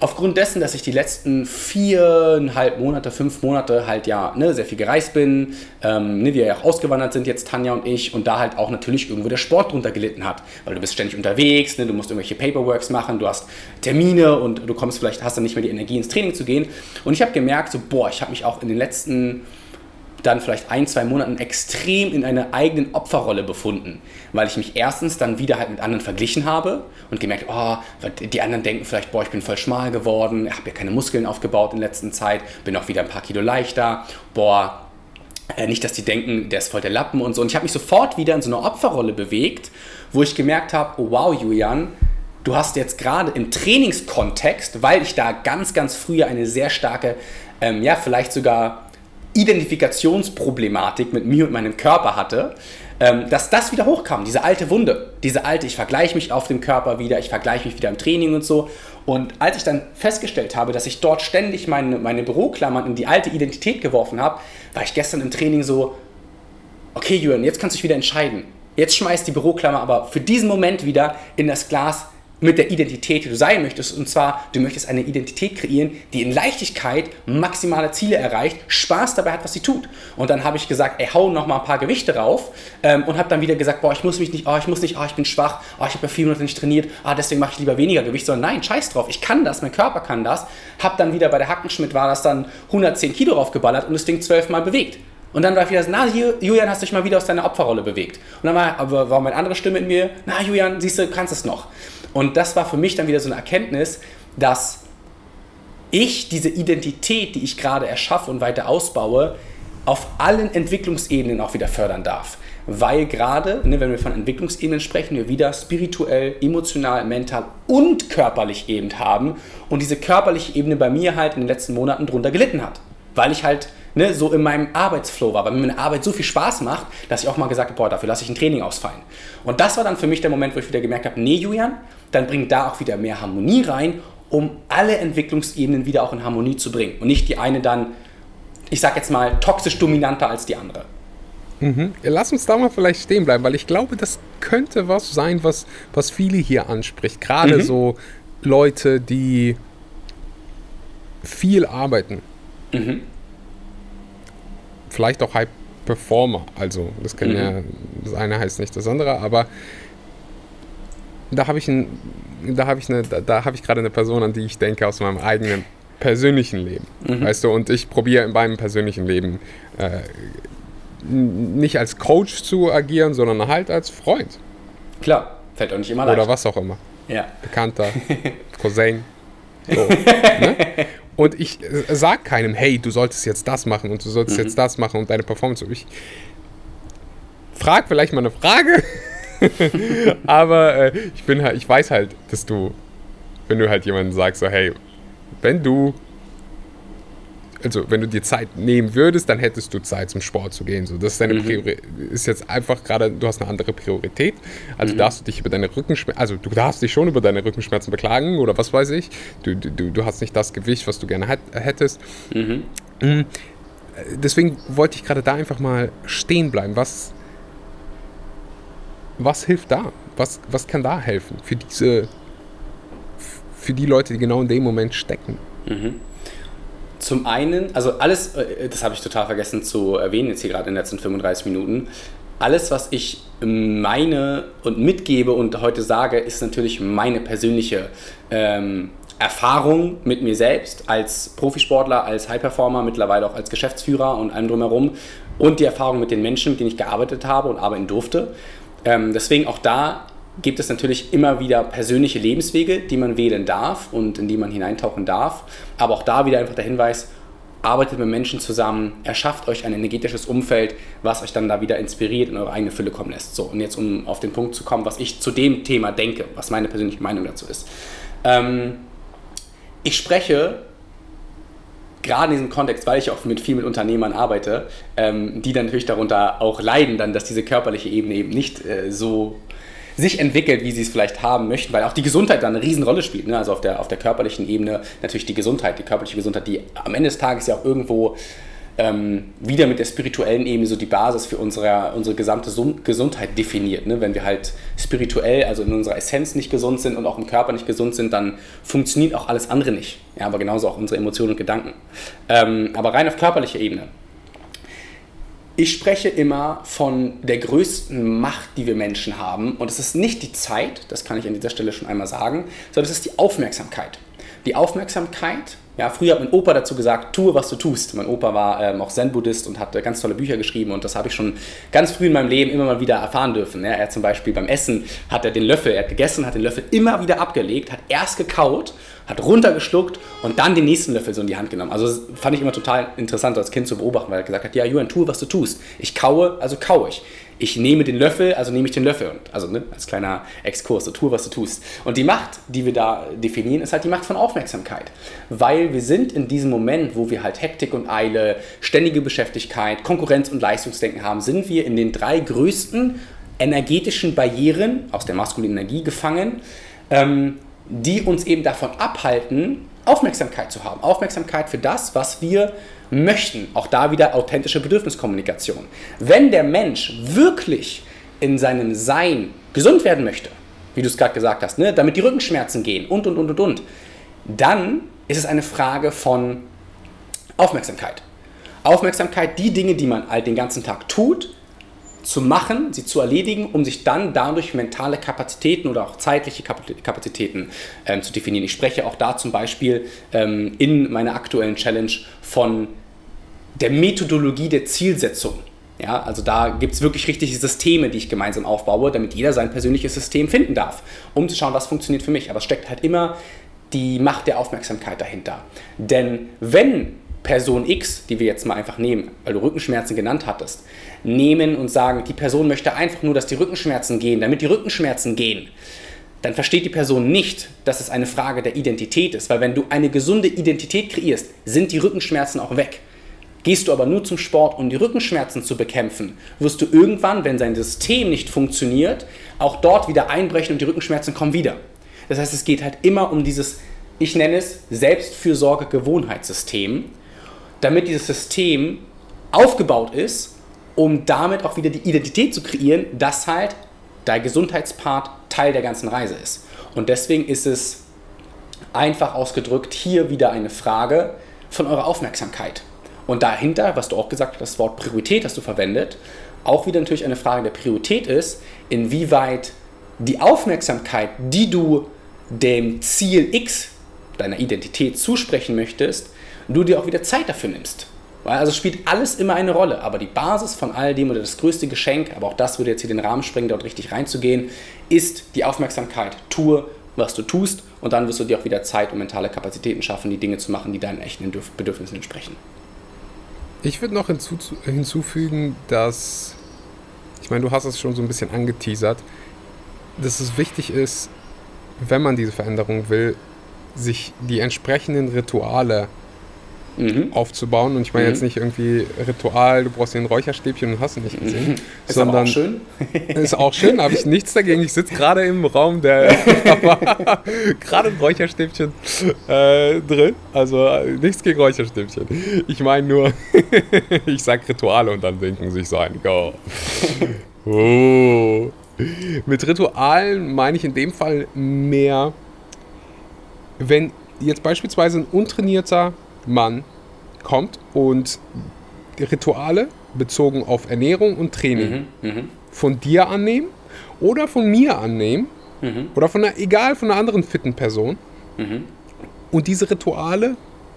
aufgrund dessen, dass ich die letzten viereinhalb Monate, fünf Monate halt ja ne, sehr viel gereist bin, ähm, ne, wir ja auch ausgewandert sind jetzt, Tanja und ich, und da halt auch natürlich irgendwo der Sport drunter gelitten hat, weil du bist ständig unterwegs, ne, du musst irgendwelche Paperworks machen, du hast Termine und du kommst vielleicht, hast dann nicht mehr die Energie ins Training zu gehen. Und ich habe gemerkt, so boah, ich habe mich auch in den letzten dann vielleicht ein, zwei Monaten extrem in einer eigenen Opferrolle befunden, weil ich mich erstens dann wieder halt mit anderen verglichen habe und gemerkt, oh, die anderen denken vielleicht, boah, ich bin voll schmal geworden, habe ja keine Muskeln aufgebaut in letzter Zeit, bin auch wieder ein paar Kilo leichter, boah, äh, nicht, dass die denken, der ist voll der Lappen und so. Und ich habe mich sofort wieder in so eine Opferrolle bewegt, wo ich gemerkt habe, oh wow, Julian, du hast jetzt gerade im Trainingskontext, weil ich da ganz, ganz früher eine sehr starke, ähm, ja, vielleicht sogar Identifikationsproblematik mit mir und meinem Körper hatte, ähm, dass das wieder hochkam, diese alte Wunde, diese alte, ich vergleiche mich auf dem Körper wieder, ich vergleiche mich wieder im Training und so. Und als ich dann festgestellt habe, dass ich dort ständig meine, meine Büroklammern in die alte Identität geworfen habe, war ich gestern im Training so, okay Jürgen, jetzt kannst du dich wieder entscheiden. Jetzt schmeißt die Büroklammer aber für diesen Moment wieder in das Glas mit der Identität, die du sein möchtest. Und zwar, du möchtest eine Identität kreieren, die in Leichtigkeit maximale Ziele erreicht, Spaß dabei hat, was sie tut. Und dann habe ich gesagt, ey, hau noch mal ein paar Gewichte rauf ähm, und habe dann wieder gesagt, boah, ich muss mich nicht, oh, ich muss nicht, oh, ich bin schwach, oh, ich habe ja vier Monate nicht trainiert, ah, deswegen mache ich lieber weniger Gewicht, sondern nein, scheiß drauf, ich kann das, mein Körper kann das. Hab dann wieder bei der Hackenschmidt war das dann 110 Kilo raufgeballert und das Ding zwölfmal bewegt. Und dann war ich wieder na Julian, hast dich mal wieder aus deiner Opferrolle bewegt. Und dann war, war meine andere Stimme in mir, na Julian, siehst du, kannst es noch. Und das war für mich dann wieder so eine Erkenntnis, dass ich diese Identität, die ich gerade erschaffe und weiter ausbaue, auf allen Entwicklungsebenen auch wieder fördern darf. Weil gerade, ne, wenn wir von Entwicklungsebenen sprechen, wir wieder spirituell, emotional, mental und körperlich eben haben. Und diese körperliche Ebene bei mir halt in den letzten Monaten drunter gelitten hat. Weil ich halt ne, so in meinem Arbeitsflow war, weil mir meine Arbeit so viel Spaß macht, dass ich auch mal gesagt habe, boah, dafür lasse ich ein Training ausfallen. Und das war dann für mich der Moment, wo ich wieder gemerkt habe, nee, Julian, dann bring da auch wieder mehr Harmonie rein, um alle Entwicklungsebenen wieder auch in Harmonie zu bringen. Und nicht die eine dann, ich sag jetzt mal, toxisch dominanter als die andere. Mhm. Lass uns da mal vielleicht stehen bleiben, weil ich glaube, das könnte was sein, was, was viele hier anspricht. Gerade mhm. so Leute, die viel arbeiten. Mhm vielleicht auch High Performer. Also das kann mhm. ja, das eine heißt nicht das andere, aber da habe ich ein, da habe ich eine, da, da habe ich gerade eine Person, an die ich denke aus meinem eigenen persönlichen Leben. Mhm. Weißt du, und ich probiere in meinem persönlichen Leben äh, nicht als Coach zu agieren, sondern halt als Freund. Klar, fällt auch nicht immer leicht. Oder was auch immer. Ja. Bekannter, Cousin. So, ne? Und ich äh, sage keinem, hey, du solltest jetzt das machen und du solltest mhm. jetzt das machen und deine Performance. Ich frage vielleicht mal eine Frage, aber äh, ich bin halt, ich weiß halt, dass du, wenn du halt jemanden sagst, so, hey, wenn du also wenn du dir Zeit nehmen würdest, dann hättest du Zeit zum Sport zu gehen. So, das ist deine mhm. Priorität, ist jetzt einfach gerade, du hast eine andere Priorität. Also mhm. darfst du dich über deine Rückenschmerzen, also du darfst dich schon über deine Rückenschmerzen beklagen oder was weiß ich. Du, du, du hast nicht das Gewicht, was du gerne hättest. Mhm. mhm. Deswegen wollte ich gerade da einfach mal stehen bleiben. Was, was hilft da? Was, was kann da helfen für diese, für die Leute, die genau in dem Moment stecken? Mhm. Zum einen, also alles, äh, das habe ich total vergessen zu erwähnen jetzt hier gerade in den letzten 35 Minuten. Alles, was ich meine und mitgebe und heute sage, ist natürlich meine persönliche ähm, Erfahrung mit mir selbst als Profisportler, als High-Performer, mittlerweile auch als Geschäftsführer und allem drumherum und die Erfahrung mit den Menschen, mit denen ich gearbeitet habe und arbeiten durfte. Ähm, deswegen auch da gibt es natürlich immer wieder persönliche Lebenswege, die man wählen darf und in die man hineintauchen darf. Aber auch da wieder einfach der Hinweis, arbeitet mit Menschen zusammen, erschafft euch ein energetisches Umfeld, was euch dann da wieder inspiriert und eure eigene Fülle kommen lässt. So, und jetzt um auf den Punkt zu kommen, was ich zu dem Thema denke, was meine persönliche Meinung dazu ist. Ähm, ich spreche gerade in diesem Kontext, weil ich auch mit viel mit Unternehmern arbeite, ähm, die dann natürlich darunter auch leiden, dann, dass diese körperliche Ebene eben nicht äh, so sich entwickelt, wie sie es vielleicht haben möchten, weil auch die Gesundheit da eine Riesenrolle spielt. Ne? Also auf der, auf der körperlichen Ebene natürlich die Gesundheit, die körperliche Gesundheit, die am Ende des Tages ja auch irgendwo ähm, wieder mit der spirituellen Ebene so die Basis für unsere, unsere gesamte Gesundheit definiert. Ne? Wenn wir halt spirituell, also in unserer Essenz nicht gesund sind und auch im Körper nicht gesund sind, dann funktioniert auch alles andere nicht. Ja, aber genauso auch unsere Emotionen und Gedanken. Ähm, aber rein auf körperlicher Ebene ich spreche immer von der größten Macht, die wir Menschen haben. Und es ist nicht die Zeit, das kann ich an dieser Stelle schon einmal sagen, sondern es ist die Aufmerksamkeit. Die Aufmerksamkeit, ja, früher hat mein Opa dazu gesagt, tue, was du tust. Mein Opa war ähm, auch Zen-Buddhist und hat ganz tolle Bücher geschrieben und das habe ich schon ganz früh in meinem Leben immer mal wieder erfahren dürfen. Ja, er hat zum Beispiel beim Essen, hat er den Löffel, er hat gegessen, hat den Löffel immer wieder abgelegt, hat erst gekaut hat runtergeschluckt und dann den nächsten Löffel so in die Hand genommen. Also das fand ich immer total interessant als Kind zu beobachten, weil er gesagt hat, ja Julian, tue, was du tust. Ich kaue, also kaue ich. Ich nehme den Löffel, also nehme ich den Löffel. Und, also ne, als kleiner Exkurs, so tue, was du tust. Und die Macht, die wir da definieren, ist halt die Macht von Aufmerksamkeit. Weil wir sind in diesem Moment, wo wir halt Hektik und Eile, ständige Beschäftigkeit, Konkurrenz und Leistungsdenken haben, sind wir in den drei größten energetischen Barrieren aus der maskulinen Energie gefangen, ähm, die uns eben davon abhalten, Aufmerksamkeit zu haben. Aufmerksamkeit für das, was wir möchten. Auch da wieder authentische Bedürfniskommunikation. Wenn der Mensch wirklich in seinem Sein gesund werden möchte, wie du es gerade gesagt hast, ne? damit die Rückenschmerzen gehen und, und, und, und, und, dann ist es eine Frage von Aufmerksamkeit. Aufmerksamkeit, die Dinge, die man halt den ganzen Tag tut, zu machen, sie zu erledigen, um sich dann dadurch mentale Kapazitäten oder auch zeitliche Kapazitäten ähm, zu definieren. Ich spreche auch da zum Beispiel ähm, in meiner aktuellen Challenge von der Methodologie der Zielsetzung. Ja, also da gibt es wirklich richtige Systeme, die ich gemeinsam aufbaue, damit jeder sein persönliches System finden darf, um zu schauen, was funktioniert für mich. Aber es steckt halt immer die Macht der Aufmerksamkeit dahinter. Denn wenn Person X, die wir jetzt mal einfach nehmen, weil du Rückenschmerzen genannt hattest, nehmen und sagen, die Person möchte einfach nur, dass die Rückenschmerzen gehen, damit die Rückenschmerzen gehen, dann versteht die Person nicht, dass es eine Frage der Identität ist. Weil wenn du eine gesunde Identität kreierst, sind die Rückenschmerzen auch weg. Gehst du aber nur zum Sport, um die Rückenschmerzen zu bekämpfen, wirst du irgendwann, wenn sein System nicht funktioniert, auch dort wieder einbrechen und die Rückenschmerzen kommen wieder. Das heißt, es geht halt immer um dieses, ich nenne es Selbstfürsorge-Gewohnheitssystem, damit dieses System aufgebaut ist, um damit auch wieder die Identität zu kreieren, dass halt dein Gesundheitspart Teil der ganzen Reise ist. Und deswegen ist es einfach ausgedrückt hier wieder eine Frage von eurer Aufmerksamkeit. Und dahinter, was du auch gesagt hast, das Wort Priorität hast du verwendet, auch wieder natürlich eine Frage der Priorität ist, inwieweit die Aufmerksamkeit, die du dem Ziel X, deiner Identität zusprechen möchtest, du dir auch wieder Zeit dafür nimmst. Also spielt alles immer eine Rolle, aber die Basis von all dem oder das größte Geschenk, aber auch das würde jetzt hier den Rahmen sprengen, dort richtig reinzugehen, ist die Aufmerksamkeit. Tue, was du tust und dann wirst du dir auch wieder Zeit und mentale Kapazitäten schaffen, die Dinge zu machen, die deinen echten Bedürfnissen entsprechen. Ich würde noch hinzu, hinzufügen, dass, ich meine, du hast es schon so ein bisschen angeteasert, dass es wichtig ist, wenn man diese Veränderung will, sich die entsprechenden Rituale mhm. aufzubauen. Und ich meine mhm. jetzt nicht irgendwie Ritual, du brauchst hier ein Räucherstäbchen und hast du nicht gesehen. Mhm. Ist sondern, auch schön. ist auch schön, habe ich nichts dagegen. Ich sitze gerade im Raum, der gerade ein Räucherstäbchen äh, drin. Also nichts gegen Räucherstäbchen. Ich meine nur, ich sage Rituale und dann denken sich so ein, go. Oh. Mit Ritualen meine ich in dem Fall mehr, wenn jetzt beispielsweise ein untrainierter Mann kommt und Rituale bezogen auf Ernährung und Training mhm, mh. von dir annehmen oder von mir annehmen mhm. oder von einer, egal von einer anderen fitten Person mhm. und diese Rituale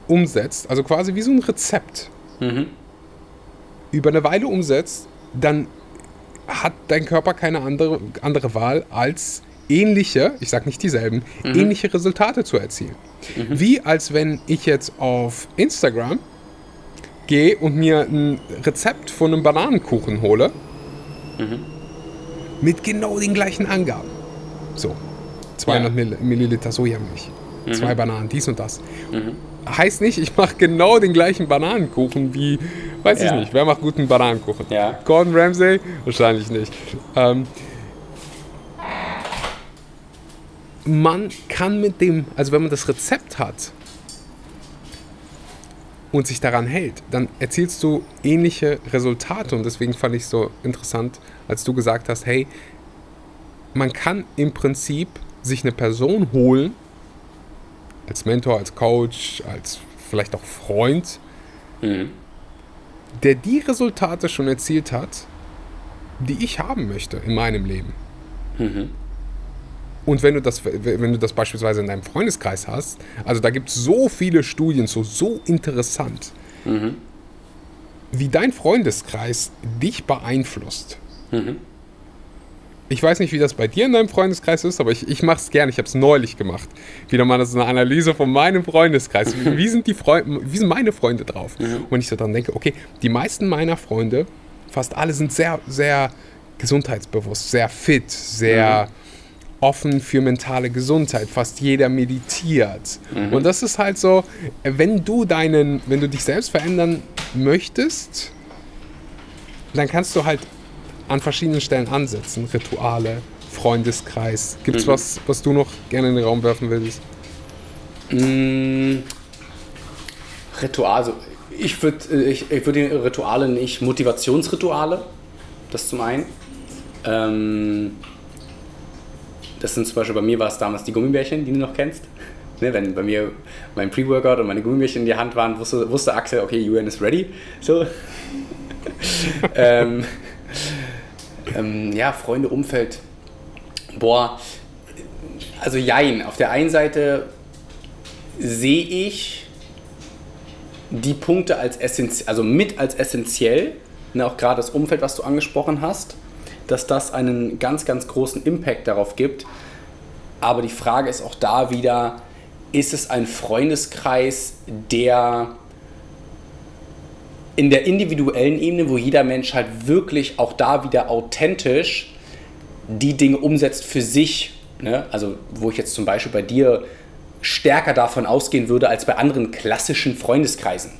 umsetzt, also quasi wie so ein Rezept, mhm. über eine Weile umsetzt, dann hat dein Körper keine andere, andere Wahl als ähnliche, ich sage nicht dieselben, mhm. ähnliche Resultate zu erzielen. Mhm. Wie als wenn ich jetzt auf Instagram gehe und mir ein Rezept von einem Bananenkuchen hole mhm. mit genau den gleichen Angaben. So, 200 ja. Milliliter Sojamilch, mhm. zwei Bananen, dies und das. Mhm. Heißt nicht, ich mache genau den gleichen Bananenkuchen wie, weiß ja. ich nicht, wer macht guten Bananenkuchen? Ja. Gordon Ramsay? Wahrscheinlich nicht. Ähm, man kann mit dem, also wenn man das Rezept hat und sich daran hält, dann erzielst du ähnliche Resultate. Und deswegen fand ich es so interessant, als du gesagt hast, hey, man kann im Prinzip sich eine Person holen, als Mentor, als Coach, als vielleicht auch Freund, mhm. der die Resultate schon erzielt hat, die ich haben möchte in meinem Leben. Mhm. Und wenn du das, wenn du das beispielsweise in deinem Freundeskreis hast, also da gibt es so viele Studien, so, so interessant, mhm. wie dein Freundeskreis dich beeinflusst. Mhm. Ich weiß nicht, wie das bei dir in deinem Freundeskreis ist, aber ich, ich mache es gerne. Ich habe es neulich gemacht. Wieder mal das ist eine Analyse von meinem Freundeskreis. Wie sind, die Freunde, wie sind meine Freunde drauf? Mhm. Und ich so dann denke, okay, die meisten meiner Freunde, fast alle sind sehr, sehr gesundheitsbewusst, sehr fit, sehr mhm offen für mentale Gesundheit. Fast jeder meditiert. Mhm. Und das ist halt so, wenn du deinen, wenn du dich selbst verändern möchtest, dann kannst du halt an verschiedenen Stellen ansetzen. Rituale, Freundeskreis. Gibt es mhm. was, was du noch gerne in den Raum werfen willst? Mm, Ritual, also ich würde ich, ich würd Rituale nicht Motivationsrituale, das zum einen. Ähm, das sind zum Beispiel bei mir war es damals die Gummibärchen, die du noch kennst. Ne, wenn bei mir mein Pre-Workout und meine Gummibärchen in die Hand waren, wusste, wusste Axel, okay, Julian ist ready. So. ähm, ähm, ja, Freunde, Umfeld. Boah, also jein. Auf der einen Seite sehe ich die Punkte als essentiell, also mit als essentiell, ne, auch gerade das Umfeld, was du angesprochen hast, dass das einen ganz, ganz großen Impact darauf gibt. Aber die Frage ist auch da wieder, ist es ein Freundeskreis, der in der individuellen Ebene, wo jeder Mensch halt wirklich auch da wieder authentisch die Dinge umsetzt für sich. Ne? Also wo ich jetzt zum Beispiel bei dir stärker davon ausgehen würde als bei anderen klassischen Freundeskreisen.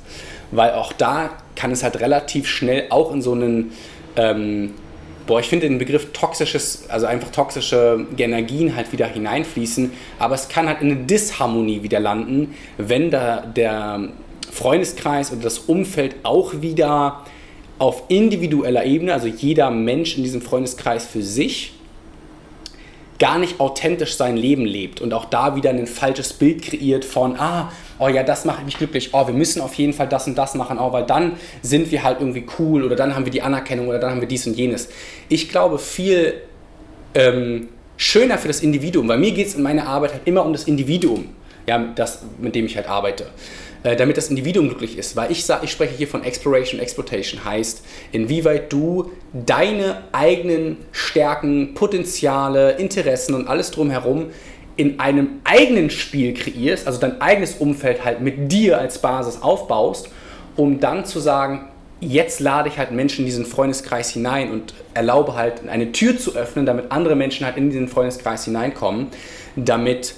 Weil auch da kann es halt relativ schnell auch in so einen ähm, boah, ich finde den Begriff toxisches, also einfach toxische Energien halt wieder hineinfließen, aber es kann halt in eine Disharmonie wieder landen, wenn da der Freundeskreis oder das Umfeld auch wieder auf individueller Ebene, also jeder Mensch in diesem Freundeskreis für sich, gar nicht authentisch sein Leben lebt und auch da wieder ein falsches Bild kreiert von, ah, oh ja, das macht mich glücklich, oh, wir müssen auf jeden Fall das und das machen, oh, weil dann sind wir halt irgendwie cool oder dann haben wir die Anerkennung oder dann haben wir dies und jenes. Ich glaube, viel ähm, schöner für das Individuum, weil mir geht es in meiner Arbeit halt immer um das Individuum, ja, das, mit dem ich halt arbeite. Äh, damit das Individuum glücklich ist. Weil ich sage, ich spreche hier von Exploration, Exploitation heißt, inwieweit du deine eigenen Stärken, Potenziale, Interessen und alles drumherum in einem eigenen Spiel kreierst, also dein eigenes Umfeld halt mit dir als Basis aufbaust, um dann zu sagen, jetzt lade ich halt Menschen in diesen Freundeskreis hinein und erlaube halt eine Tür zu öffnen, damit andere Menschen halt in diesen Freundeskreis hineinkommen, damit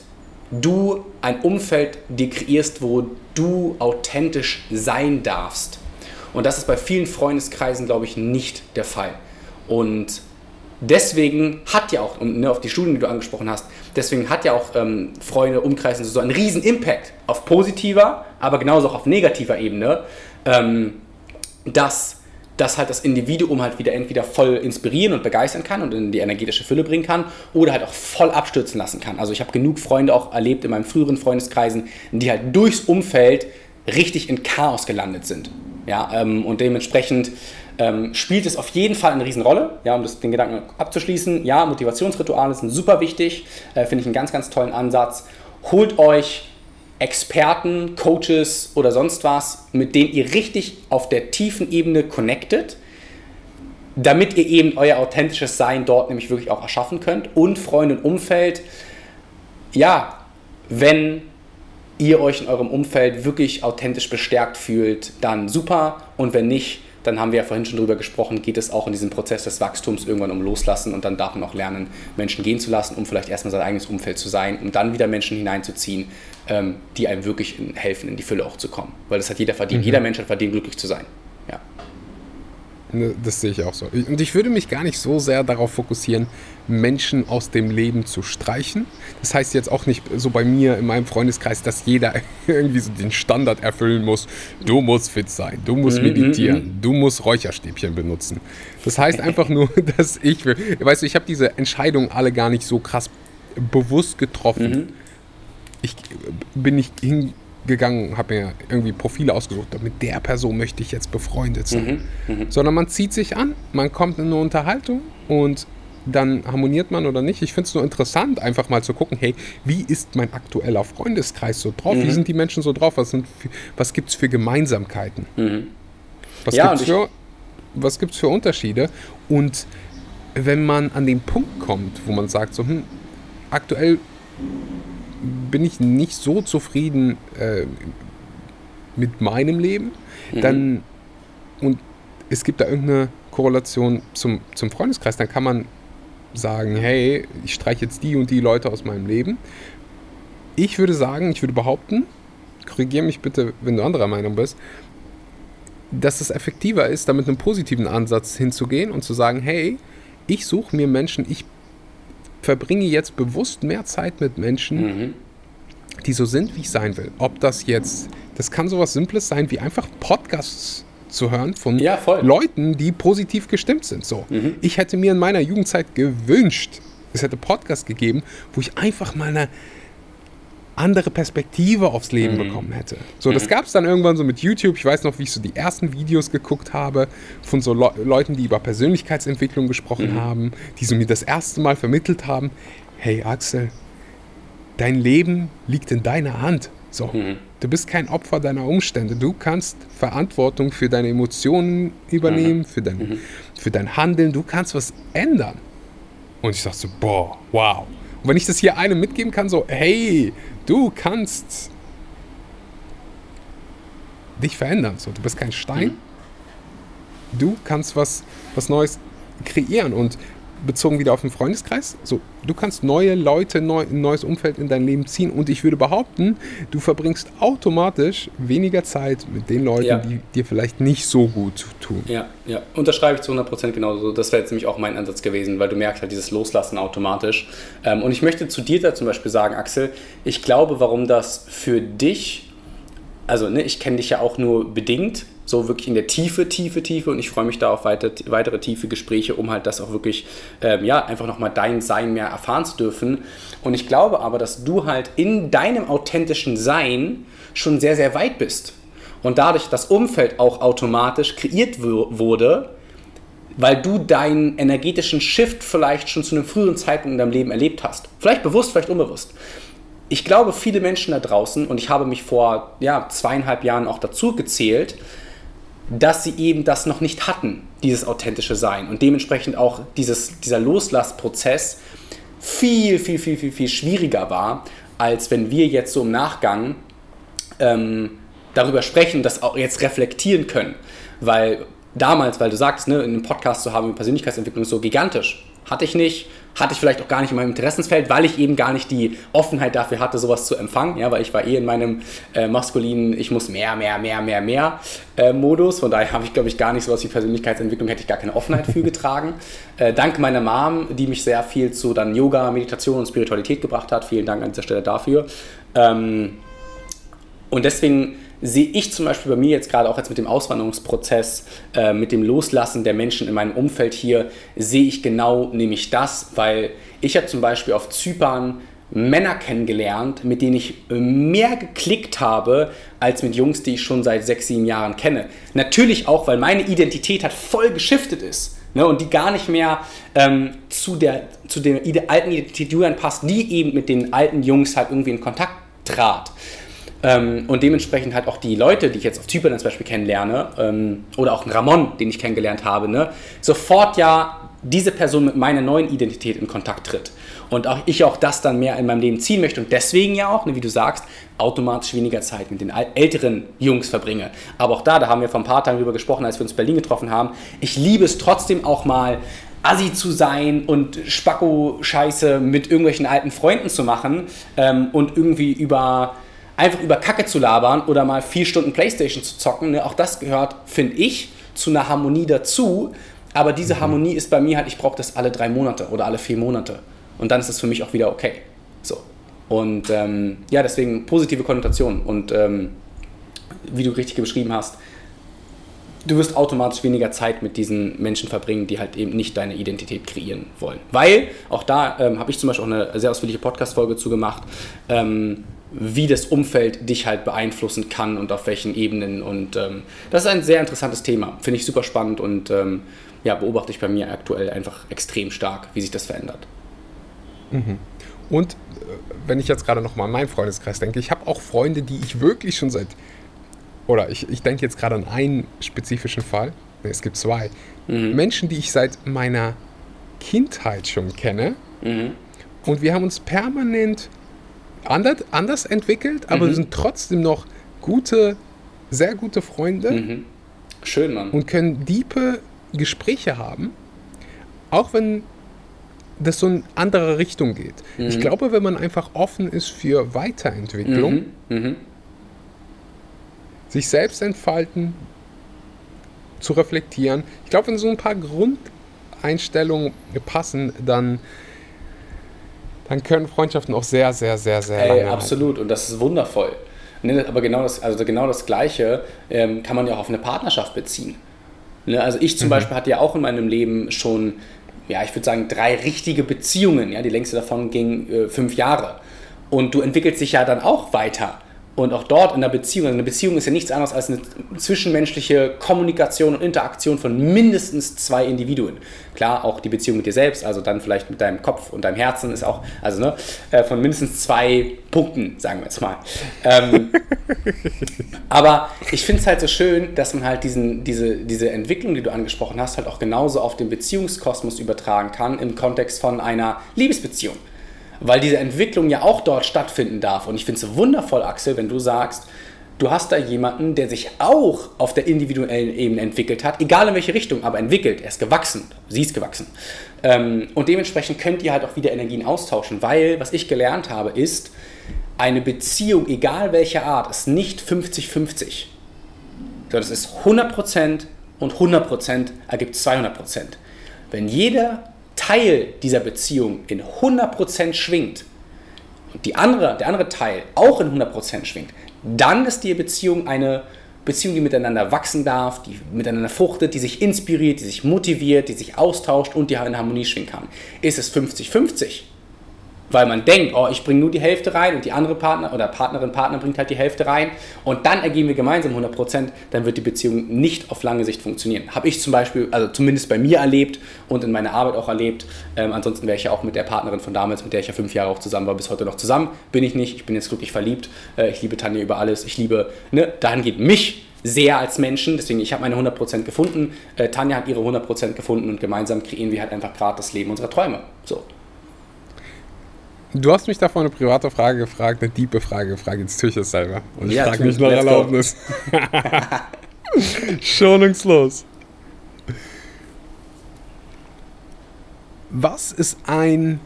du ein Umfeld dir kreierst, wo du authentisch sein darfst. Und das ist bei vielen Freundeskreisen, glaube ich, nicht der Fall. Und deswegen hat ja auch, um ne, auf die Studien, die du angesprochen hast, deswegen hat ja auch ähm, Freunde, Umkreisen so einen riesen Impact auf positiver, aber genauso auch auf negativer Ebene, ähm, dass das halt das Individuum halt wieder entweder voll inspirieren und begeistern kann und in die energetische Fülle bringen kann oder halt auch voll abstürzen lassen kann. Also ich habe genug Freunde auch erlebt in meinen früheren Freundeskreisen, die halt durchs Umfeld richtig in Chaos gelandet sind. Ja, ähm, und dementsprechend ähm, spielt es auf jeden Fall eine Riesenrolle, ja, um das, den Gedanken abzuschließen. Ja, Motivationsrituale sind super wichtig, äh, finde ich einen ganz, ganz tollen Ansatz. Holt euch Experten, Coaches oder sonst was, mit denen ihr richtig auf der tiefen Ebene connectet, damit ihr eben euer authentisches Sein dort nämlich wirklich auch erschaffen könnt. Und Freunde und Umfeld, ja, wenn ihr euch in eurem Umfeld wirklich authentisch bestärkt fühlt, dann super. Und wenn nicht, dann haben wir ja vorhin schon drüber gesprochen, geht es auch in diesem Prozess des Wachstums irgendwann um Loslassen und dann darf man auch lernen, Menschen gehen zu lassen, um vielleicht erstmal sein eigenes Umfeld zu sein, um dann wieder Menschen hineinzuziehen, ähm, die einem wirklich helfen, in die Fülle auch zu kommen. Weil das hat jeder verdient. Mhm. Jeder Mensch hat verdient, glücklich zu sein. Ne, das sehe ich auch so. Und ich würde mich gar nicht so sehr darauf fokussieren, Menschen aus dem Leben zu streichen. Das heißt jetzt auch nicht so bei mir in meinem Freundeskreis, dass jeder irgendwie so den Standard erfüllen muss. Du musst fit sein, du musst mhm, meditieren, mhm. du musst Räucherstäbchen benutzen. Das heißt einfach nur, dass ich, weißt du, ich habe diese Entscheidungen alle gar nicht so krass bewusst getroffen. Mhm. Ich bin nicht hingegangen, habe mir irgendwie Profile ausgesucht, mit der Person möchte ich jetzt befreundet sein. Mhm, mh. Sondern man zieht sich an, man kommt in eine Unterhaltung und dann harmoniert man oder nicht. Ich finde es nur interessant, einfach mal zu gucken, hey, wie ist mein aktueller Freundeskreis so drauf? Mhm. Wie sind die Menschen so drauf? Was, was gibt es für Gemeinsamkeiten? Mhm. Was ja, gibt es für, für Unterschiede? Und wenn man an den Punkt kommt, wo man sagt, so, hm, aktuell bin ich nicht so zufrieden äh, mit meinem Leben, mhm. dann und es gibt da irgendeine Korrelation zum, zum Freundeskreis, dann kann man sagen, hey, ich streiche jetzt die und die Leute aus meinem Leben. Ich würde sagen, ich würde behaupten, korrigiere mich bitte, wenn du anderer Meinung bist, dass es effektiver ist, da mit einem positiven Ansatz hinzugehen und zu sagen, hey, ich suche mir Menschen, ich verbringe jetzt bewusst mehr Zeit mit Menschen, mhm. die so sind, wie ich sein will. Ob das jetzt, das kann sowas Simples sein wie einfach Podcasts zu hören von ja, Leuten, die positiv gestimmt sind. So, mhm. ich hätte mir in meiner Jugendzeit gewünscht, es hätte Podcasts gegeben, wo ich einfach mal eine andere Perspektive aufs Leben mhm. bekommen hätte. So, das mhm. gab es dann irgendwann so mit YouTube. Ich weiß noch, wie ich so die ersten Videos geguckt habe von so Le Leuten, die über Persönlichkeitsentwicklung gesprochen mhm. haben, die so mir das erste Mal vermittelt haben, hey Axel, dein Leben liegt in deiner Hand. So, mhm. du bist kein Opfer deiner Umstände. Du kannst Verantwortung für deine Emotionen übernehmen, mhm. für, dein, mhm. für dein Handeln. Du kannst was ändern. Und ich dachte so, boah, wow. Und wenn ich das hier einem mitgeben kann, so, hey, du kannst dich verändern. So, du bist kein Stein. Mhm. Du kannst was, was Neues kreieren. Und bezogen wieder auf den Freundeskreis, so, du kannst neue Leute, neu, ein neues Umfeld in dein Leben ziehen und ich würde behaupten, du verbringst automatisch weniger Zeit mit den Leuten, ja. die dir vielleicht nicht so gut tun. Ja, ja, unterschreibe ich zu 100% genauso. Das wäre jetzt nämlich auch mein Ansatz gewesen, weil du merkst halt dieses Loslassen automatisch. Ähm, und ich möchte zu dir da zum Beispiel sagen, Axel, ich glaube, warum das für dich, also ne, ich kenne dich ja auch nur bedingt, so wirklich in der Tiefe, Tiefe, Tiefe und ich freue mich da auf weiter, weitere tiefe Gespräche, um halt das auch wirklich, ähm, ja, einfach nochmal dein Sein mehr erfahren zu dürfen. Und ich glaube aber, dass du halt in deinem authentischen Sein schon sehr, sehr weit bist. Und dadurch das Umfeld auch automatisch kreiert wurde, weil du deinen energetischen Shift vielleicht schon zu einem früheren Zeitpunkt in deinem Leben erlebt hast. Vielleicht bewusst, vielleicht unbewusst. Ich glaube, viele Menschen da draußen, und ich habe mich vor ja, zweieinhalb Jahren auch dazu gezählt, dass sie eben das noch nicht hatten, dieses authentische Sein. Und dementsprechend auch dieses, dieser Loslassprozess viel, viel, viel, viel, viel schwieriger war, als wenn wir jetzt so im Nachgang ähm, darüber sprechen, das auch jetzt reflektieren können. Weil damals, weil du sagst, ne, in einem Podcast zu haben, Persönlichkeitsentwicklung ist so gigantisch. Hatte ich nicht, hatte ich vielleicht auch gar nicht in meinem Interessensfeld, weil ich eben gar nicht die Offenheit dafür hatte, sowas zu empfangen, ja, weil ich war eh in meinem äh, maskulinen, ich muss mehr, mehr, mehr, mehr, mehr äh, Modus. Von daher habe ich, glaube ich, gar nicht sowas wie Persönlichkeitsentwicklung, hätte ich gar keine Offenheit für getragen. Äh, dank meiner Mom, die mich sehr viel zu dann Yoga, Meditation und Spiritualität gebracht hat. Vielen Dank an dieser Stelle dafür. Ähm, und deswegen sehe ich zum Beispiel bei mir jetzt gerade auch jetzt mit dem Auswanderungsprozess, äh, mit dem Loslassen der Menschen in meinem Umfeld hier, sehe ich genau nämlich das, weil ich habe zum Beispiel auf Zypern Männer kennengelernt, mit denen ich mehr geklickt habe, als mit Jungs, die ich schon seit sechs, sieben Jahren kenne. Natürlich auch, weil meine Identität halt voll geschiftet ist. Ne, und die gar nicht mehr ähm, zu, der, zu der alten Identität Julian passt, die eben mit den alten Jungs halt irgendwie in Kontakt trat. Ähm, und dementsprechend halt auch die Leute, die ich jetzt auf Zypern zum Beispiel kennenlerne, ähm, oder auch Ramon, den ich kennengelernt habe, ne, sofort ja diese Person mit meiner neuen Identität in Kontakt tritt. Und auch ich auch das dann mehr in meinem Leben ziehen möchte und deswegen ja auch, ne, wie du sagst, automatisch weniger Zeit mit den älteren Jungs verbringe. Aber auch da, da haben wir vor ein paar Tagen drüber gesprochen, als wir uns in Berlin getroffen haben, ich liebe es trotzdem auch mal, assi zu sein und Spacko-Scheiße mit irgendwelchen alten Freunden zu machen ähm, und irgendwie über einfach über Kacke zu labern oder mal vier Stunden Playstation zu zocken, ne, auch das gehört, finde ich, zu einer Harmonie dazu. Aber diese mhm. Harmonie ist bei mir halt, ich brauche das alle drei Monate oder alle vier Monate. Und dann ist das für mich auch wieder okay. So. Und ähm, ja, deswegen positive Konnotation. Und ähm, wie du richtig beschrieben hast, du wirst automatisch weniger Zeit mit diesen Menschen verbringen, die halt eben nicht deine Identität kreieren wollen. Weil, auch da ähm, habe ich zum Beispiel auch eine sehr ausführliche Podcast-Folge zu gemacht, ähm, wie das Umfeld dich halt beeinflussen kann und auf welchen Ebenen. Und ähm, das ist ein sehr interessantes Thema. Finde ich super spannend und ähm, ja, beobachte ich bei mir aktuell einfach extrem stark, wie sich das verändert. Mhm. Und äh, wenn ich jetzt gerade nochmal an meinen Freundeskreis denke, ich habe auch Freunde, die ich wirklich schon seit, oder ich, ich denke jetzt gerade an einen spezifischen Fall, nee, es gibt zwei, mhm. Menschen, die ich seit meiner Kindheit schon kenne. Mhm. Und wir haben uns permanent anders, anders entwickelt, aber mhm. wir sind trotzdem noch gute, sehr gute Freunde. Mhm. Schön, Mann. Und können diepe Gespräche haben, auch wenn das so in andere Richtung geht. Mhm. Ich glaube, wenn man einfach offen ist für Weiterentwicklung, mhm. Mhm. sich selbst entfalten, zu reflektieren, ich glaube, wenn so ein paar Grundeinstellungen passen, dann dann können Freundschaften auch sehr, sehr, sehr, sehr Ey, lange absolut. Halten. Und das ist wundervoll. Ne, aber genau das, also genau das Gleiche ähm, kann man ja auch auf eine Partnerschaft beziehen. Ne, also ich zum mhm. Beispiel hatte ja auch in meinem Leben schon ja, ich würde sagen, drei richtige Beziehungen. Ja, die längste davon ging äh, fünf Jahre. Und du entwickelst dich ja dann auch weiter. Und auch dort in der Beziehung, also eine Beziehung ist ja nichts anderes als eine zwischenmenschliche Kommunikation und Interaktion von mindestens zwei Individuen. Klar, auch die Beziehung mit dir selbst, also dann vielleicht mit deinem Kopf und deinem Herzen ist auch, also ne, äh, von mindestens zwei Punkten, sagen wir jetzt mal. Ähm, aber ich finde es halt so schön, dass man halt diesen, diese, diese Entwicklung, die du angesprochen hast, halt auch genauso auf den Beziehungskosmos übertragen kann im Kontext von einer Liebesbeziehung weil diese Entwicklung ja auch dort stattfinden darf. Und ich finde es wundervoll, Axel, wenn du sagst, du hast da jemanden, der sich auch auf der individuellen Ebene entwickelt hat, egal in welche Richtung, aber entwickelt, er ist gewachsen, sie ist gewachsen. Ähm, und dementsprechend könnt ihr halt auch wieder Energien austauschen, weil was ich gelernt habe, ist, eine Beziehung, egal welcher Art, ist nicht 50-50. Das ist 100% und 100% ergibt 200%. Wenn jeder Teil dieser Beziehung in 100% schwingt und die andere, der andere Teil auch in 100% schwingt, dann ist die Beziehung eine Beziehung, die miteinander wachsen darf, die miteinander fruchtet, die sich inspiriert, die sich motiviert, die sich austauscht und die in Harmonie schwingen kann. Ist es 50-50? Weil man denkt, oh, ich bringe nur die Hälfte rein und die andere Partner oder Partnerin, Partner bringt halt die Hälfte rein und dann ergeben wir gemeinsam 100%, dann wird die Beziehung nicht auf lange Sicht funktionieren. Habe ich zum Beispiel, also zumindest bei mir erlebt und in meiner Arbeit auch erlebt. Ähm, ansonsten wäre ich ja auch mit der Partnerin von damals, mit der ich ja fünf Jahre auch zusammen war, bis heute noch zusammen. Bin ich nicht. Ich bin jetzt glücklich verliebt. Äh, ich liebe Tanja über alles. Ich liebe, ne, dahin geht mich sehr als Menschen. Deswegen, ich habe meine 100% gefunden. Äh, Tanja hat ihre 100% gefunden und gemeinsam kreieren wir halt einfach gerade das Leben unserer Träume. So. Du hast mich davor eine private Frage gefragt, eine tiefe Frage gefragt. Jetzt tue ich es selber. Und ich ja, frage mich nach Erlaubnis. Schonungslos. Was ist ein,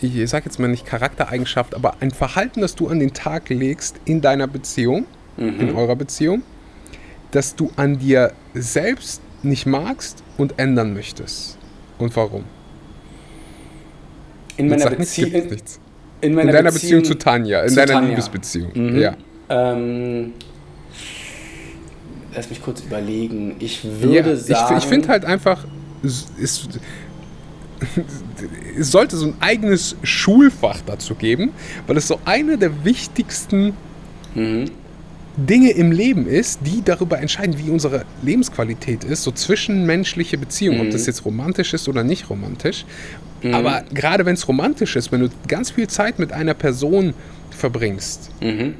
ich sage jetzt mal nicht Charaktereigenschaft, aber ein Verhalten, das du an den Tag legst in deiner Beziehung, mhm. in eurer Beziehung, das du an dir selbst nicht magst und ändern möchtest? Und warum? In meiner Beziehung. In, in, meiner in deiner Beziehung, Beziehung, zu Tanja, in deiner Tanja. Liebesbeziehung. Mhm. Ja. Ähm, lass mich kurz überlegen. Ich würde ja, sagen. Ich, ich finde halt einfach, es, es sollte so ein eigenes Schulfach dazu geben, weil es so eine der wichtigsten mhm. Dinge im Leben ist, die darüber entscheiden, wie unsere Lebensqualität ist, so zwischenmenschliche Beziehungen, mhm. ob das jetzt romantisch ist oder nicht romantisch. Mhm. Aber gerade wenn es romantisch ist, wenn du ganz viel Zeit mit einer Person verbringst, mhm.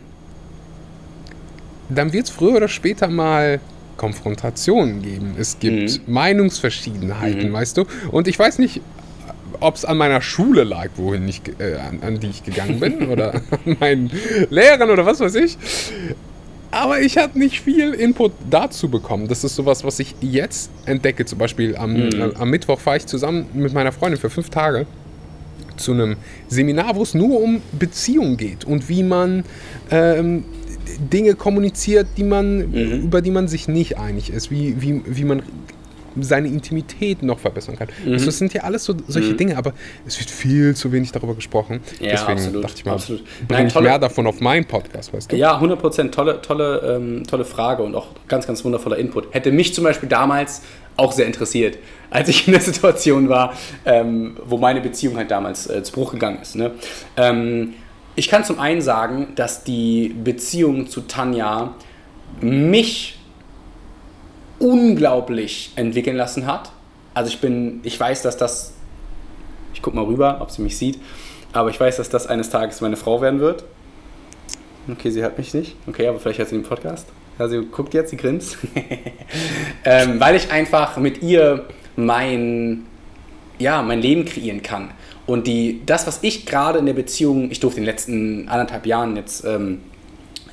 dann wird es früher oder später mal Konfrontationen geben. Es gibt mhm. Meinungsverschiedenheiten, mhm. weißt du? Und ich weiß nicht, ob es an meiner Schule lag, wohin ich, äh, an, an, die ich gegangen bin, oder an meinen Lehrern oder was weiß ich. Aber ich habe nicht viel Input dazu bekommen. Das ist sowas, was ich jetzt entdecke. Zum Beispiel am, mhm. äh, am Mittwoch fahre ich zusammen mit meiner Freundin für fünf Tage zu einem Seminar, wo es nur um Beziehungen geht und wie man ähm, Dinge kommuniziert, die man, mhm. über die man sich nicht einig ist, wie, wie, wie man seine Intimität noch verbessern kann. Mhm. Also das sind ja alles so solche mhm. Dinge, aber es wird viel zu wenig darüber gesprochen. Ja, Deswegen absolut, dachte ich mal, absolut. bringe ich mehr davon auf meinen Podcast, weißt du? Ja, 100 Prozent. Tolle, tolle, ähm, tolle Frage und auch ganz, ganz wundervoller Input. Hätte mich zum Beispiel damals auch sehr interessiert, als ich in der Situation war, ähm, wo meine Beziehung halt damals äh, zu Bruch gegangen ist. Ne? Ähm, ich kann zum einen sagen, dass die Beziehung zu Tanja mich unglaublich entwickeln lassen hat. Also ich bin, ich weiß, dass das, ich guck mal rüber, ob sie mich sieht, aber ich weiß, dass das eines Tages meine Frau werden wird. Okay, sie hört mich nicht. Okay, aber vielleicht hört sie den Podcast. Ja, sie guckt jetzt, sie grinst. ähm, weil ich einfach mit ihr mein, ja, mein Leben kreieren kann. Und die, das, was ich gerade in der Beziehung, ich durfte in den letzten anderthalb Jahren jetzt ähm,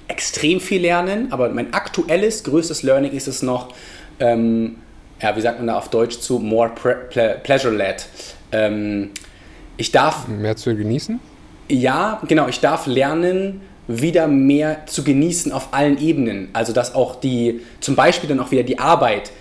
extrem viel lernen, aber mein aktuelles, größtes Learning ist es noch, ähm, ja, wie sagt man da auf Deutsch zu, more pleasure-led. Ähm, ich darf... Mehr zu genießen? Ja, genau, ich darf lernen, wieder mehr zu genießen auf allen Ebenen. Also dass auch die, zum Beispiel dann auch wieder die Arbeit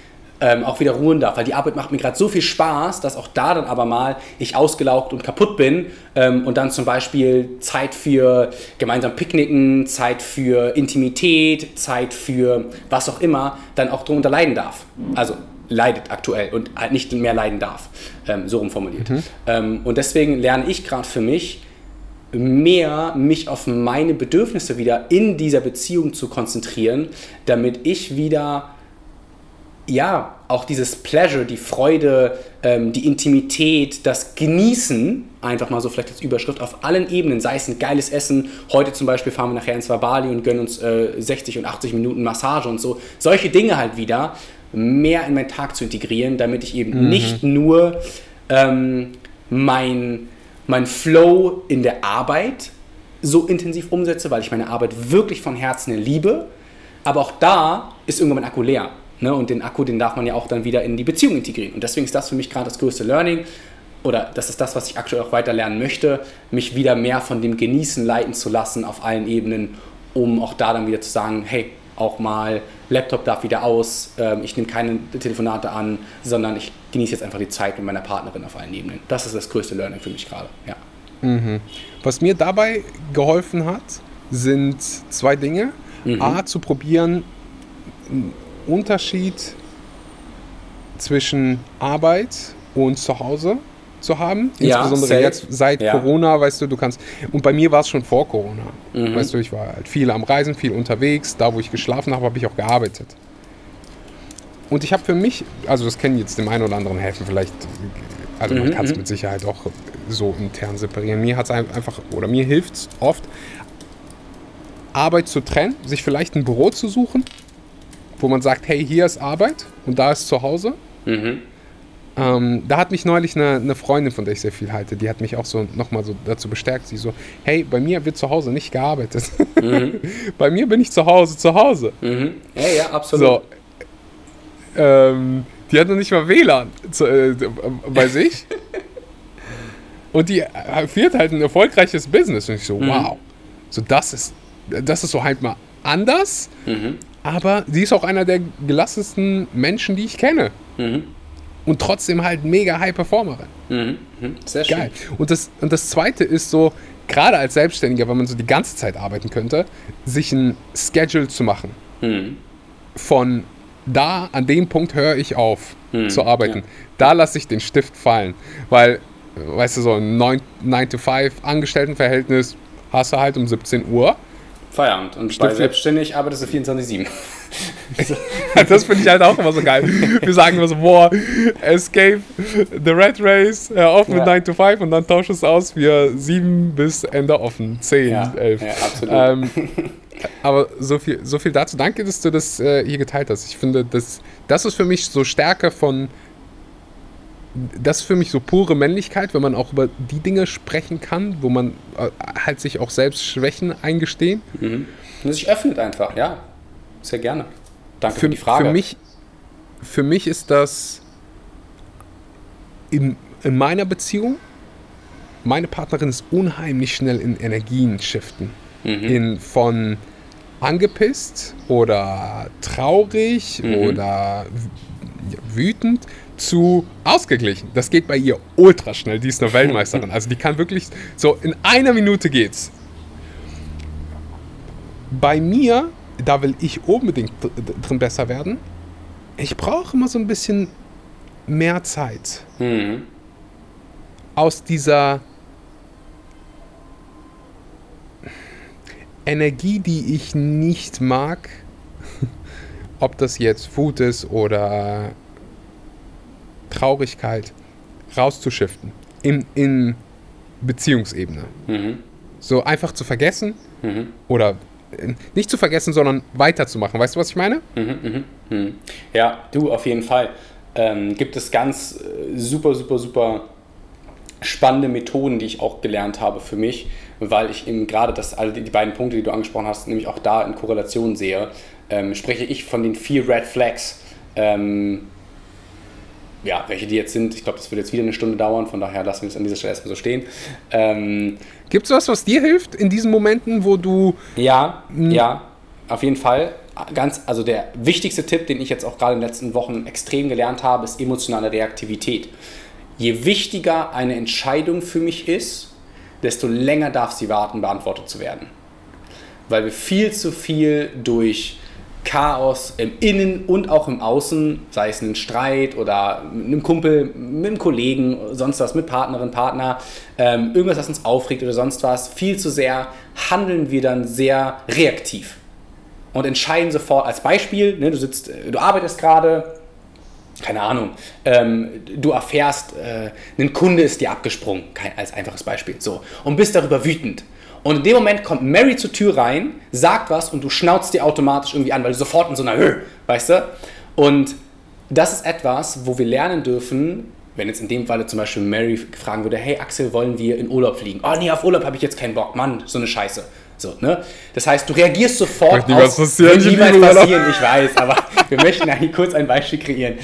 ähm, auch wieder ruhen darf. Weil die Arbeit macht mir gerade so viel Spaß, dass auch da dann aber mal ich ausgelaugt und kaputt bin ähm, und dann zum Beispiel Zeit für gemeinsam Picknicken, Zeit für Intimität, Zeit für was auch immer, dann auch drunter leiden darf. Also leidet aktuell und halt nicht mehr leiden darf. Ähm, so rum formuliert. Mhm. Ähm, und deswegen lerne ich gerade für mich, mehr mich auf meine Bedürfnisse wieder in dieser Beziehung zu konzentrieren, damit ich wieder ja, auch dieses Pleasure, die Freude, ähm, die Intimität, das Genießen, einfach mal so vielleicht als Überschrift auf allen Ebenen, sei es ein geiles Essen, heute zum Beispiel fahren wir nachher ins Bali und gönnen uns äh, 60 und 80 Minuten Massage und so, solche Dinge halt wieder mehr in meinen Tag zu integrieren, damit ich eben mhm. nicht nur ähm, mein, mein Flow in der Arbeit so intensiv umsetze, weil ich meine Arbeit wirklich von Herzen liebe, aber auch da ist irgendwann mein Akku leer. Ne? Und den Akku, den darf man ja auch dann wieder in die Beziehung integrieren. Und deswegen ist das für mich gerade das größte Learning. Oder das ist das, was ich aktuell auch weiter lernen möchte, mich wieder mehr von dem Genießen leiten zu lassen auf allen Ebenen, um auch da dann wieder zu sagen, hey, auch mal Laptop darf wieder aus, ähm, ich nehme keine Telefonate an, sondern ich genieße jetzt einfach die Zeit mit meiner Partnerin auf allen Ebenen. Das ist das größte Learning für mich gerade. Ja. Mhm. Was mir dabei geholfen hat, sind zwei Dinge. Mhm. A, zu probieren, Unterschied zwischen Arbeit und zu Hause zu haben. Ja, Insbesondere safe. jetzt seit Ja. Corona, weißt du, du kannst. Und bei mir war es schon vor Corona. Mhm. Weißt du, ich war halt viel am Reisen, viel unterwegs. Da, wo ich geschlafen habe, habe ich auch gearbeitet. Und ich habe für mich, also das kann jetzt dem einen oder anderen helfen, vielleicht, also man Mhm, kann es mhm. mit Sicherheit auch so intern separieren. Mir hat es einfach, oder mir hilft es oft, Arbeit zu trennen, sich vielleicht ein Büro zu suchen, wo man sagt, hey, hier ist Arbeit und da ist zu Hause. Mhm. Ähm, da hat mich neulich eine, eine Freundin, von der ich sehr viel halte, die hat mich auch so nochmal so dazu bestärkt. Sie so, hey, bei mir wird zu Hause nicht gearbeitet. bei mir bin ich zu Hause, zu Hause. Mhm. Ja, ja, absolut. So. Ähm, die hat noch nicht mal WLAN zu, äh, bei sich. Und die äh, führt halt ein erfolgreiches Business. Und ich so, wow. So, das ist, das ist so halt mal anders. Mhm. Aber sie ist auch einer der gelassensten Menschen, die ich kenne. Mhm. Und trotzdem halt mega High Performerin. Mhm. Mhm. Sehr schön. Geil. Und das, und das zweite ist so, gerade als Selbstständiger, wenn man so die ganze Zeit arbeiten könnte, sich ein Schedule zu machen. Mhm. Von da, an dem Punkt höre ich auf Hm, zu arbeiten. ja. Da lasse ich den Stift fallen. Weil, weißt du, so ein 9-to-5 Angestelltenverhältnis hast du halt um 17 Uhr. Feierabend. Und bei Stift- selbstständig arbeitest du 24-7. Das finde ich halt auch immer so geil. Wir sagen immer so, boah, Escape, The Red Race, hör auf mit Ja. 9 to 5 und dann tausch es aus für 7 bis Ende offen, 10, Ja, 11. ja, absolut. Ähm, aber so viel, so viel dazu. Danke, dass du das äh, hier geteilt hast. Ich finde, das, das ist für mich so Stärke von. Das ist für mich so pure Männlichkeit, wenn man auch über die Dinge sprechen kann, wo man äh, halt sich auch selbst Schwächen eingestehen. Mhm. Und sich öffnet einfach, ja. Sehr gerne. Danke für, für, die Frage. Für mich, für mich ist das in, in meiner Beziehung, meine Partnerin ist unheimlich schnell in Energien shiften. Mhm. In von angepisst oder traurig Mhm. oder wütend zu ausgeglichen. Das geht bei ihr ultra schnell. Die ist eine Weltmeisterin. Also die kann wirklich so in einer Minute geht's. Bei mir, da will ich unbedingt dr- drin besser werden. Ich brauche immer so ein bisschen mehr Zeit Mhm. aus dieser Energie, die ich nicht mag, ob das jetzt Wut ist oder Traurigkeit, rauszuschiften in, in Beziehungsebene. Mhm. So einfach zu vergessen Mhm. oder äh, nicht zu vergessen, sondern weiterzumachen. Weißt du, was ich meine? Mhm, mhm, mhm. Ja, du, auf jeden Fall. Ähm, gibt es ganz äh, super, super, super spannende Methoden, die ich auch gelernt habe für mich, weil ich eben gerade das, also die, die beiden Punkte, die du angesprochen hast, nämlich auch da in Korrelation sehe, ähm, spreche ich von den vier Red Flags. Ähm, ja, welche die jetzt sind, ich glaube, das wird jetzt wieder eine Stunde dauern, von daher lassen wir es an dieser Stelle erstmal so stehen. Ähm, Gibt es was, was dir hilft in diesen Momenten, wo du Ja, Mhm. ja, auf jeden Fall. Ganz, also der wichtigste Tipp, den ich jetzt auch gerade in den letzten Wochen extrem gelernt habe, ist emotionale Reaktivität. Je wichtiger eine Entscheidung für mich ist, desto länger darf sie warten, beantwortet zu werden. Weil wir viel zu viel durch Chaos im Innen und auch im Außen, sei es ein Streit oder mit einem Kumpel, mit einem Kollegen, sonst was, mit Partnerin, Partner, ähm, irgendwas, was uns aufregt oder sonst was, viel zu sehr, handeln wir dann sehr reaktiv und entscheiden sofort als Beispiel, ne, du sitzt, du arbeitest gerade, keine Ahnung, ähm, du erfährst, äh, ein Kunde ist dir abgesprungen, kein, als einfaches Beispiel, so, und bist darüber wütend. Und in dem Moment kommt Mary zur Tür rein, sagt was und du schnauzt dir automatisch irgendwie an, weil du sofort in so einer Höhe, weißt du? Und das ist etwas, wo wir lernen dürfen, wenn jetzt in dem Falle zum Beispiel Mary fragen würde, hey Axel, wollen wir in Urlaub fliegen? Oh nee, auf Urlaub habe ich jetzt keinen Bock, Mann, so eine Scheiße. So, ne? Das heißt, du reagierst sofort nie was passieren, wird niemals passieren, ich weiß, aber wir möchten eigentlich kurz ein Beispiel kreieren.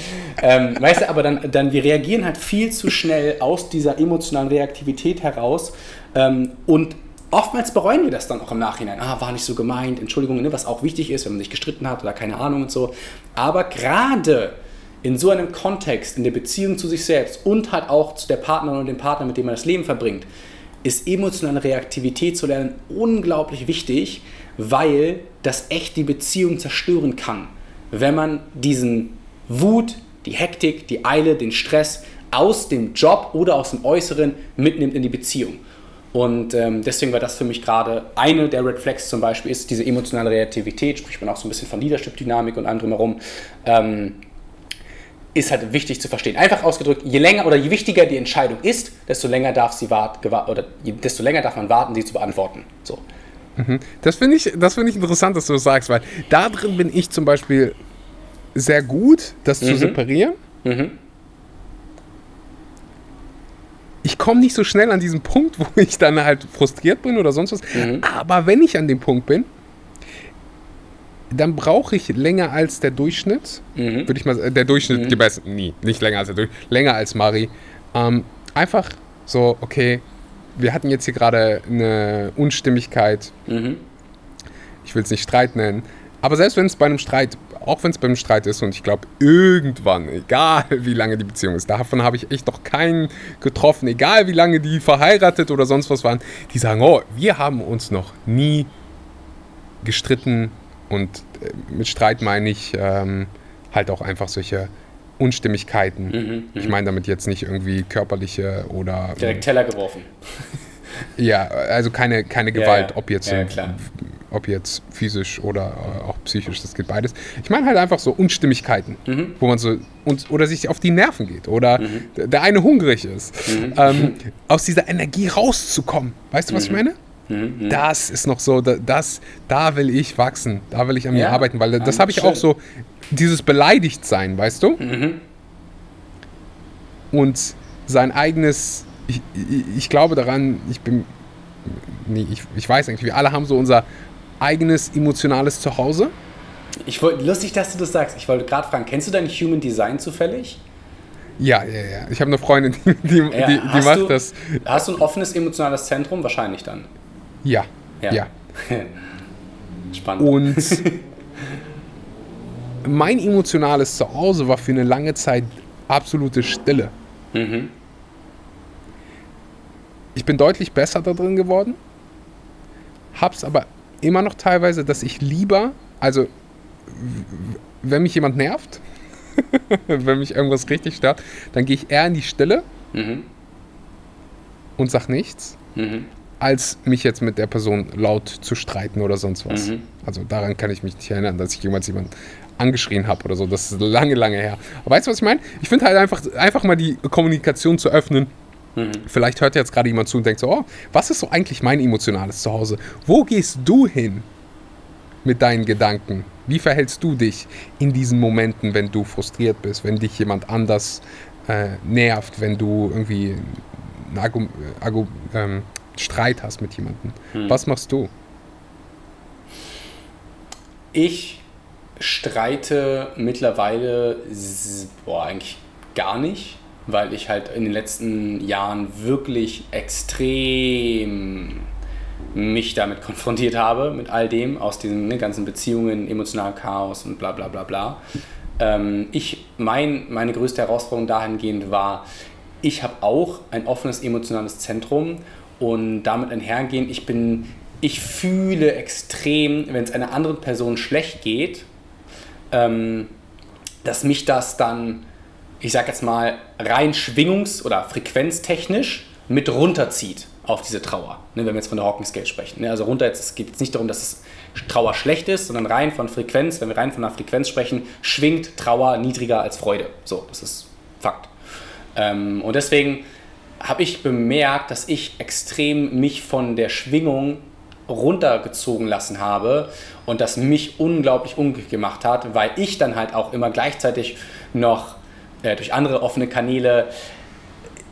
Ähm, weißt du, aber dann, dann, wir reagieren halt viel zu schnell aus dieser emotionalen Reaktivität heraus ähm, und oftmals bereuen wir das dann auch im Nachhinein. Ah, war nicht so gemeint, Entschuldigung, ne, was auch wichtig ist, wenn man sich gestritten hat oder keine Ahnung und so. Aber gerade in so einem Kontext, in der Beziehung zu sich selbst und halt auch zu der Partnerin und dem Partner, mit dem man das Leben verbringt, ist emotionale Reaktivität zu lernen unglaublich wichtig, weil das echt die Beziehung zerstören kann. Wenn man diesen Wut, die Hektik, die Eile, den Stress aus dem Job oder aus dem Äußeren mitnimmt in die Beziehung. Und ähm, deswegen war das für mich gerade eine der Red Flags zum Beispiel, ist diese emotionale Reaktivität, spricht man auch so ein bisschen von Leadership-Dynamik und anderem herum. Ähm, ist halt wichtig zu verstehen. Einfach ausgedrückt, je länger oder je wichtiger die Entscheidung ist, desto länger darf sie warten, oder desto länger darf man warten, sie zu beantworten. So. Mhm. Das finde ich, find ich interessant, dass du das sagst, weil da drin bin ich zum Beispiel sehr gut, das mhm. zu separieren. Mhm ich komme nicht so schnell an diesen Punkt, wo ich dann halt frustriert bin oder sonst was. Mhm. Aber wenn ich an dem Punkt bin, dann brauche ich länger als der Durchschnitt. Mhm. Würde ich mal sagen, der Durchschnitt mhm. gibt nie, nicht länger als der Durchschnitt, länger als Mari. Ähm, einfach so, okay, wir hatten jetzt hier gerade eine Unstimmigkeit. Mhm. Ich will es nicht Streit nennen. Aber selbst wenn es bei einem Streit auch wenn es beim Streit ist und ich glaube, irgendwann, egal wie lange die Beziehung ist, davon habe ich echt noch keinen getroffen, egal wie lange die verheiratet oder sonst was waren, die sagen, oh, wir haben uns noch nie gestritten und äh, mit Streit meine ich ähm, halt auch einfach solche Unstimmigkeiten. Mhm, mhm. ich meine damit jetzt nicht irgendwie körperliche oder. Direkt Teller geworfen. ja, also keine, keine Gewalt, ja, ja. ob jetzt ja, ob jetzt physisch oder äh, auch psychisch, das geht beides. Ich meine halt einfach so Unstimmigkeiten, mhm. wo man so und, oder sich auf die Nerven geht oder mhm. der eine hungrig ist. Mhm. Ähm, aus dieser Energie rauszukommen. Weißt du, was ich mhm. meine? Mhm. Mhm. Das ist noch so, das, da will ich wachsen, da will ich an mir ja. arbeiten, weil das habe ich auch so, dieses Beleidigtsein, weißt du? Und sein eigenes, ich, ich, ich glaube daran, ich bin nee, ich, ich weiß eigentlich, wir alle haben so unser eigenes emotionales Zuhause? Ich wollte, lustig, dass du das sagst. Ich wollte gerade fragen, kennst du dein Human Design zufällig? Ja, ja, ja. Ich habe eine Freundin, die, die, ja, die, die macht du, das. Hast du ein offenes emotionales Zentrum? Wahrscheinlich dann. Ja. Ja. ja. Spannend. Und mein emotionales Zuhause war für eine lange Zeit absolute Stille. Mhm. Ich bin deutlich besser da drin geworden, hab's aber immer noch teilweise, dass ich lieber, also wenn mich jemand nervt, wenn mich irgendwas richtig stört, dann gehe ich eher in die Stille mhm. und sag nichts, mhm. als mich jetzt mit der Person laut zu streiten oder sonst was. Mhm. Also daran kann ich mich nicht erinnern, dass ich jemals jemanden angeschrien habe oder so. Das ist lange, lange her. Aber weißt du, was ich meine? Ich finde halt einfach, einfach mal die Kommunikation zu öffnen Mhm. Vielleicht hört jetzt gerade jemand zu und denkt so, oh, was ist so eigentlich mein emotionales Zuhause? Wo gehst du hin mit deinen Gedanken? Wie verhältst du dich in diesen Momenten, wenn du frustriert bist, wenn dich jemand anders äh, nervt, wenn du irgendwie einen Argu Argu ähm, Streit hast mit jemandem? Mhm. Was machst du? Ich streite mittlerweile boah, eigentlich gar nicht weil ich halt in den letzten Jahren wirklich extrem mich damit konfrontiert habe, mit all dem, aus diesen ne, ganzen Beziehungen, emotionalen Chaos und bla bla bla bla. Ähm, ich, mein, meine größte Herausforderung dahingehend war, ich habe auch ein offenes emotionales Zentrum und damit einhergehend, ich bin, ich fühle extrem, wenn es einer anderen Person schlecht geht, ähm, dass mich das dann, ich sag jetzt mal, rein schwingungs- oder frequenztechnisch mit runterzieht auf diese Trauer, ne, wenn wir jetzt von der Hawking Scale sprechen. Ne, also runter, jetzt, es geht jetzt nicht darum, dass es Trauer schlecht ist, sondern rein von Frequenz, wenn wir rein von der Frequenz sprechen, schwingt Trauer niedriger als Freude. So, das ist Fakt. Ähm, und deswegen habe ich bemerkt, dass ich extrem mich von der Schwingung runtergezogen lassen habe und das mich unglaublich unglücklich gemacht hat, weil ich dann halt auch immer gleichzeitig noch äh, durch andere offene Kanäle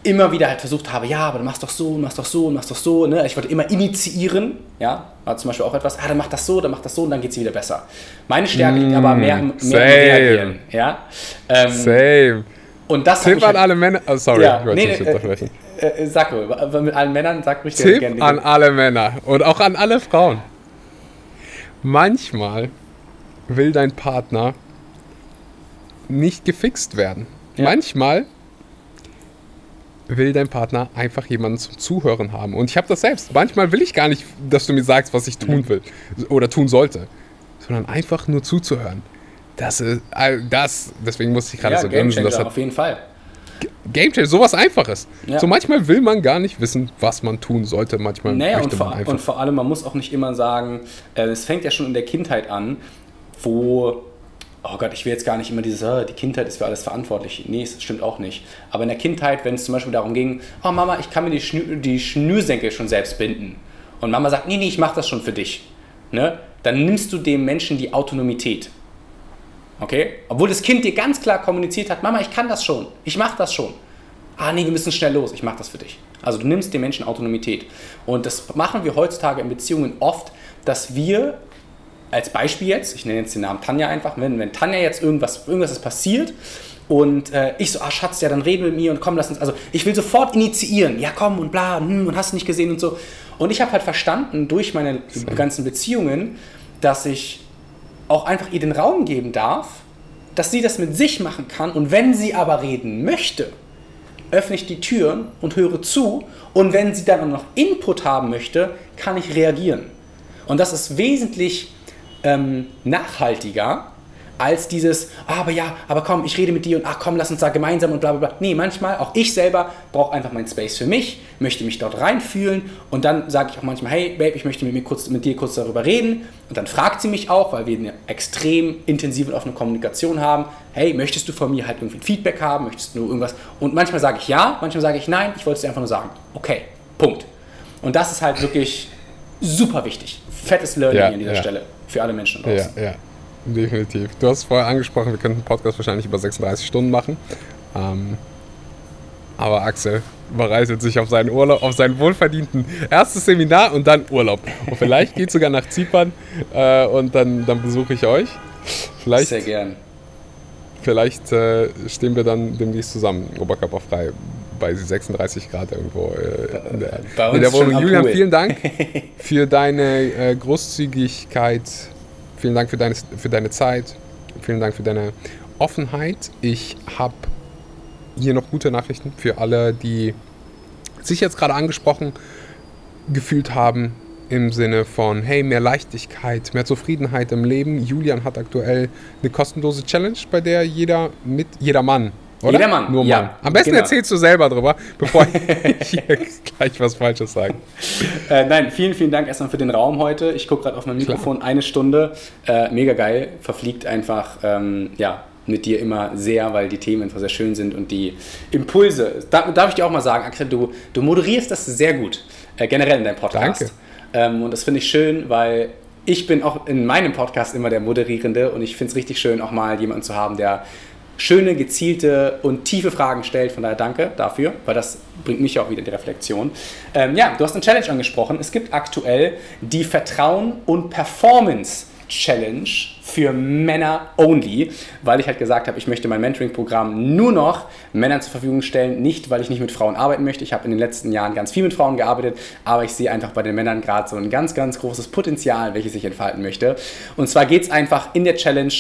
immer wieder halt versucht habe, ja, aber du machst doch so, du machst doch so, du machst doch so. Ne? Ich wollte immer initiieren, ja, war zum Beispiel auch etwas, ah, dann mach das so, dann mach das so und dann geht es wieder besser. Meine Stärke liegt aber mehr, mehr Same. im Reagieren, ja. Ähm, Same. und das Tipp an halt- alle Männer. Oh, sorry, Ja, ich wollte nee, unterbrechen. äh, äh, sag mal, mit allen Männern, sag ruhig Tipp gerne. an alle Männer und auch an alle Frauen. Manchmal will dein Partner nicht gefixt werden. Ja. Manchmal will dein Partner einfach jemanden zum Zuhören haben. Und ich habe das selbst. Manchmal will ich gar nicht, dass du mir sagst, was ich tun will oder tun sollte, sondern einfach nur zuzuhören. Das ist das, deswegen musste ich gerade ja, so grinsen. Das hat auf jeden Fall. Game Changer, sowas Einfaches. Ja. So manchmal will man gar nicht wissen, was man tun sollte. Manchmal Naja, und vor, und vor allem, man muss auch nicht immer sagen, äh, es fängt ja schon in der Kindheit an, wo, oh Gott, ich will jetzt gar nicht immer dieses, ah, die Kindheit ist für alles verantwortlich. Nee, das stimmt auch nicht. Aber in der Kindheit, wenn es zum Beispiel darum ging, oh Mama, ich kann mir die, Schnür, die Schnürsenkel schon selbst binden. Und Mama sagt, nee, nee, ich mach das schon für dich. Ne? Dann nimmst du dem Menschen die Autonomität. Okay? Obwohl das Kind dir ganz klar kommuniziert hat, Mama, ich kann das schon, ich mache das schon. Ah, nee, wir müssen schnell los, ich mache das für dich. Also du nimmst den Menschen Autonomität. Und das machen wir heutzutage in Beziehungen oft, dass wir, als Beispiel jetzt, ich nenne jetzt den Namen Tanja einfach, wenn, wenn Tanja jetzt irgendwas, irgendwas ist passiert und äh, ich so, ah Schatz, ja, dann reden wir mit mir und komm, lass uns, also ich will sofort initiieren, ja komm und bla, hm, und hast du nicht gesehen und so. Und ich habe halt verstanden durch meine ganzen Beziehungen, dass ich auch einfach ihr den Raum geben darf, dass sie das mit sich machen kann und wenn sie aber reden möchte, öffne ich die Türen und höre zu und wenn sie dann noch Input haben möchte, kann ich reagieren. Und das ist wesentlich ähm, nachhaltiger als dieses, ah, aber ja, aber komm, ich rede mit dir und ach komm, lass uns da gemeinsam und bla bla bla. Nee, manchmal, auch ich selber brauche einfach meinen Space für mich, möchte mich dort reinfühlen und dann sage ich auch manchmal, hey Babe, ich möchte mit, mir kurz, mit dir kurz darüber reden und dann fragt sie mich auch, weil wir eine extrem intensive und offene Kommunikation haben, hey, möchtest du von mir halt irgendwie ein Feedback haben, möchtest du irgendwas und manchmal sage ich ja, manchmal sage ich nein, ich wollte es dir einfach nur sagen. Okay, Punkt. Und das ist halt wirklich super wichtig. Fettes Learning Ja, an dieser ja. Stelle für alle Menschen Ja, draußen. ja, definitiv. Du hast vorher angesprochen, wir könnten einen Podcast wahrscheinlich über 36 Stunden machen. Ähm, aber Axel bereitet sich auf seinen Urlaub, auf seinen wohlverdienten erstes Seminar und dann Urlaub. Und vielleicht geht sogar nach Zypern äh, und dann, dann besuche ich euch. Vielleicht, Sehr gern. vielleicht äh, stehen wir dann demnächst zusammen, oberkörperfrei, bei 36 Grad irgendwo äh, in, der, Bei in uns der schon Wohnung. Julian, vielen Dank für deine äh, Großzügigkeit. Vielen Dank für deine, für deine Zeit. Vielen Dank für deine Offenheit. Ich habe hier noch gute Nachrichten für alle, die sich jetzt gerade angesprochen gefühlt haben im Sinne von, hey, mehr Leichtigkeit, mehr Zufriedenheit im Leben. Julian hat aktuell eine kostenlose Challenge, bei der jeder mit, jeder Mann, oder? Jeder Mann, Nur Mann. ja, Am besten genau. erzählst du selber drüber, bevor ich hier gleich was Falsches sage. Äh, nein, vielen, vielen Dank erstmal für den Raum heute. Ich gucke gerade auf mein Mikrofon, eine Stunde. Äh, mega geil, verfliegt einfach, ähm, ja, mit dir immer sehr, weil die Themen einfach sehr schön sind und die Impulse. Da, darf ich dir auch mal sagen, Axel, du, du moderierst das sehr gut, äh, generell in deinem Podcast. Danke. Ähm, und das finde ich schön, weil ich bin auch in meinem Podcast immer der Moderierende und ich finde es richtig schön, auch mal jemanden zu haben, der schöne, gezielte und tiefe Fragen stellt. Von daher danke dafür, weil das bringt mich auch wieder in die Reflexion. Ähm, ja, du hast eine Challenge angesprochen. Es gibt aktuell die Vertrauen und Performance Challenge für Männer only, weil ich halt gesagt habe, ich möchte mein Mentoring-Programm nur noch Männern zur Verfügung stellen, nicht weil ich nicht mit Frauen arbeiten möchte. Ich habe in den letzten Jahren ganz viel mit Frauen gearbeitet, aber ich sehe einfach bei den Männern gerade so ein ganz, ganz großes Potenzial, welches ich entfalten möchte. Und zwar geht es einfach in der Challenge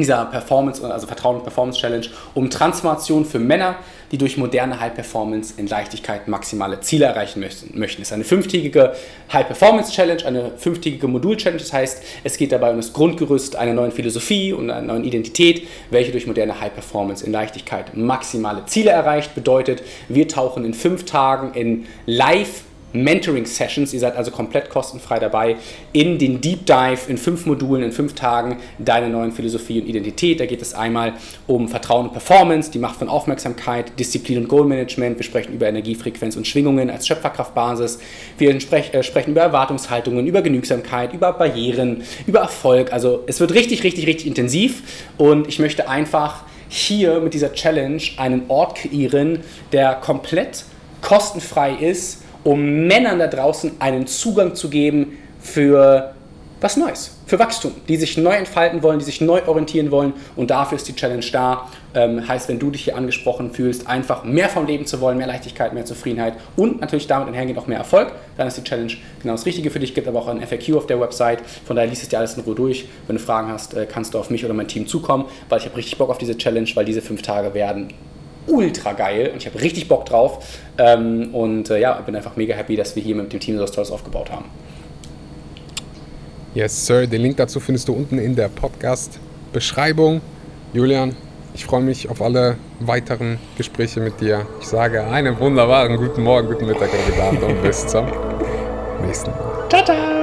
dieser Performance, also Vertrauen und Performance Challenge, um Transformation für Männer, die durch moderne High Performance in Leichtigkeit maximale Ziele erreichen möchten. Es ist eine fünftägige High Performance Challenge, eine fünftägige Modul Challenge. Das heißt, es geht dabei um das Grundgerüst einer neuen Philosophie und einer neuen Identität, welche durch moderne High Performance in Leichtigkeit maximale Ziele erreicht. Bedeutet, wir tauchen in fünf Tagen in Live Mentoring-Sessions. Ihr seid also komplett kostenfrei dabei in den Deep Dive in fünf Modulen, in fünf Tagen deine neuen Philosophie und Identität. Da geht es einmal um Vertrauen und Performance, die Macht von Aufmerksamkeit, Disziplin und Goal-Management. Wir sprechen über Energiefrequenz und Schwingungen als Schöpferkraftbasis. Wir sprech, äh, sprechen über Erwartungshaltungen, über Genügsamkeit, über Barrieren, über Erfolg. Also es wird richtig, richtig, richtig intensiv und ich möchte einfach hier mit dieser Challenge einen Ort kreieren, der komplett kostenfrei ist um Männern da draußen einen Zugang zu geben für was Neues, für Wachstum, die sich neu entfalten wollen, die sich neu orientieren wollen und dafür ist die Challenge da. Ähm, heißt, wenn du dich hier angesprochen fühlst, einfach mehr vom Leben zu wollen, mehr Leichtigkeit, mehr Zufriedenheit und natürlich damit einhergehend auch mehr Erfolg, dann ist die Challenge genau das Richtige für dich. Gibt aber auch ein FAQ auf der Website, von daher liest es dir alles in Ruhe durch. Wenn du Fragen hast, äh, kannst du auf mich oder mein Team zukommen, weil ich habe richtig Bock auf diese Challenge, weil diese fünf Tage werden ultra geil und ich habe richtig Bock drauf. Ähm, und äh, ja, bin einfach mega happy, dass wir hier mit dem Team so Stores aufgebaut haben. Yes, Sir. Den Link dazu findest du unten in der Podcast-Beschreibung. Julian, ich freue mich auf alle weiteren Gespräche mit dir. Ich sage einen wunderbaren guten Morgen, guten Mittag guten Abend und bis zum nächsten Mal. Ciao, ciao!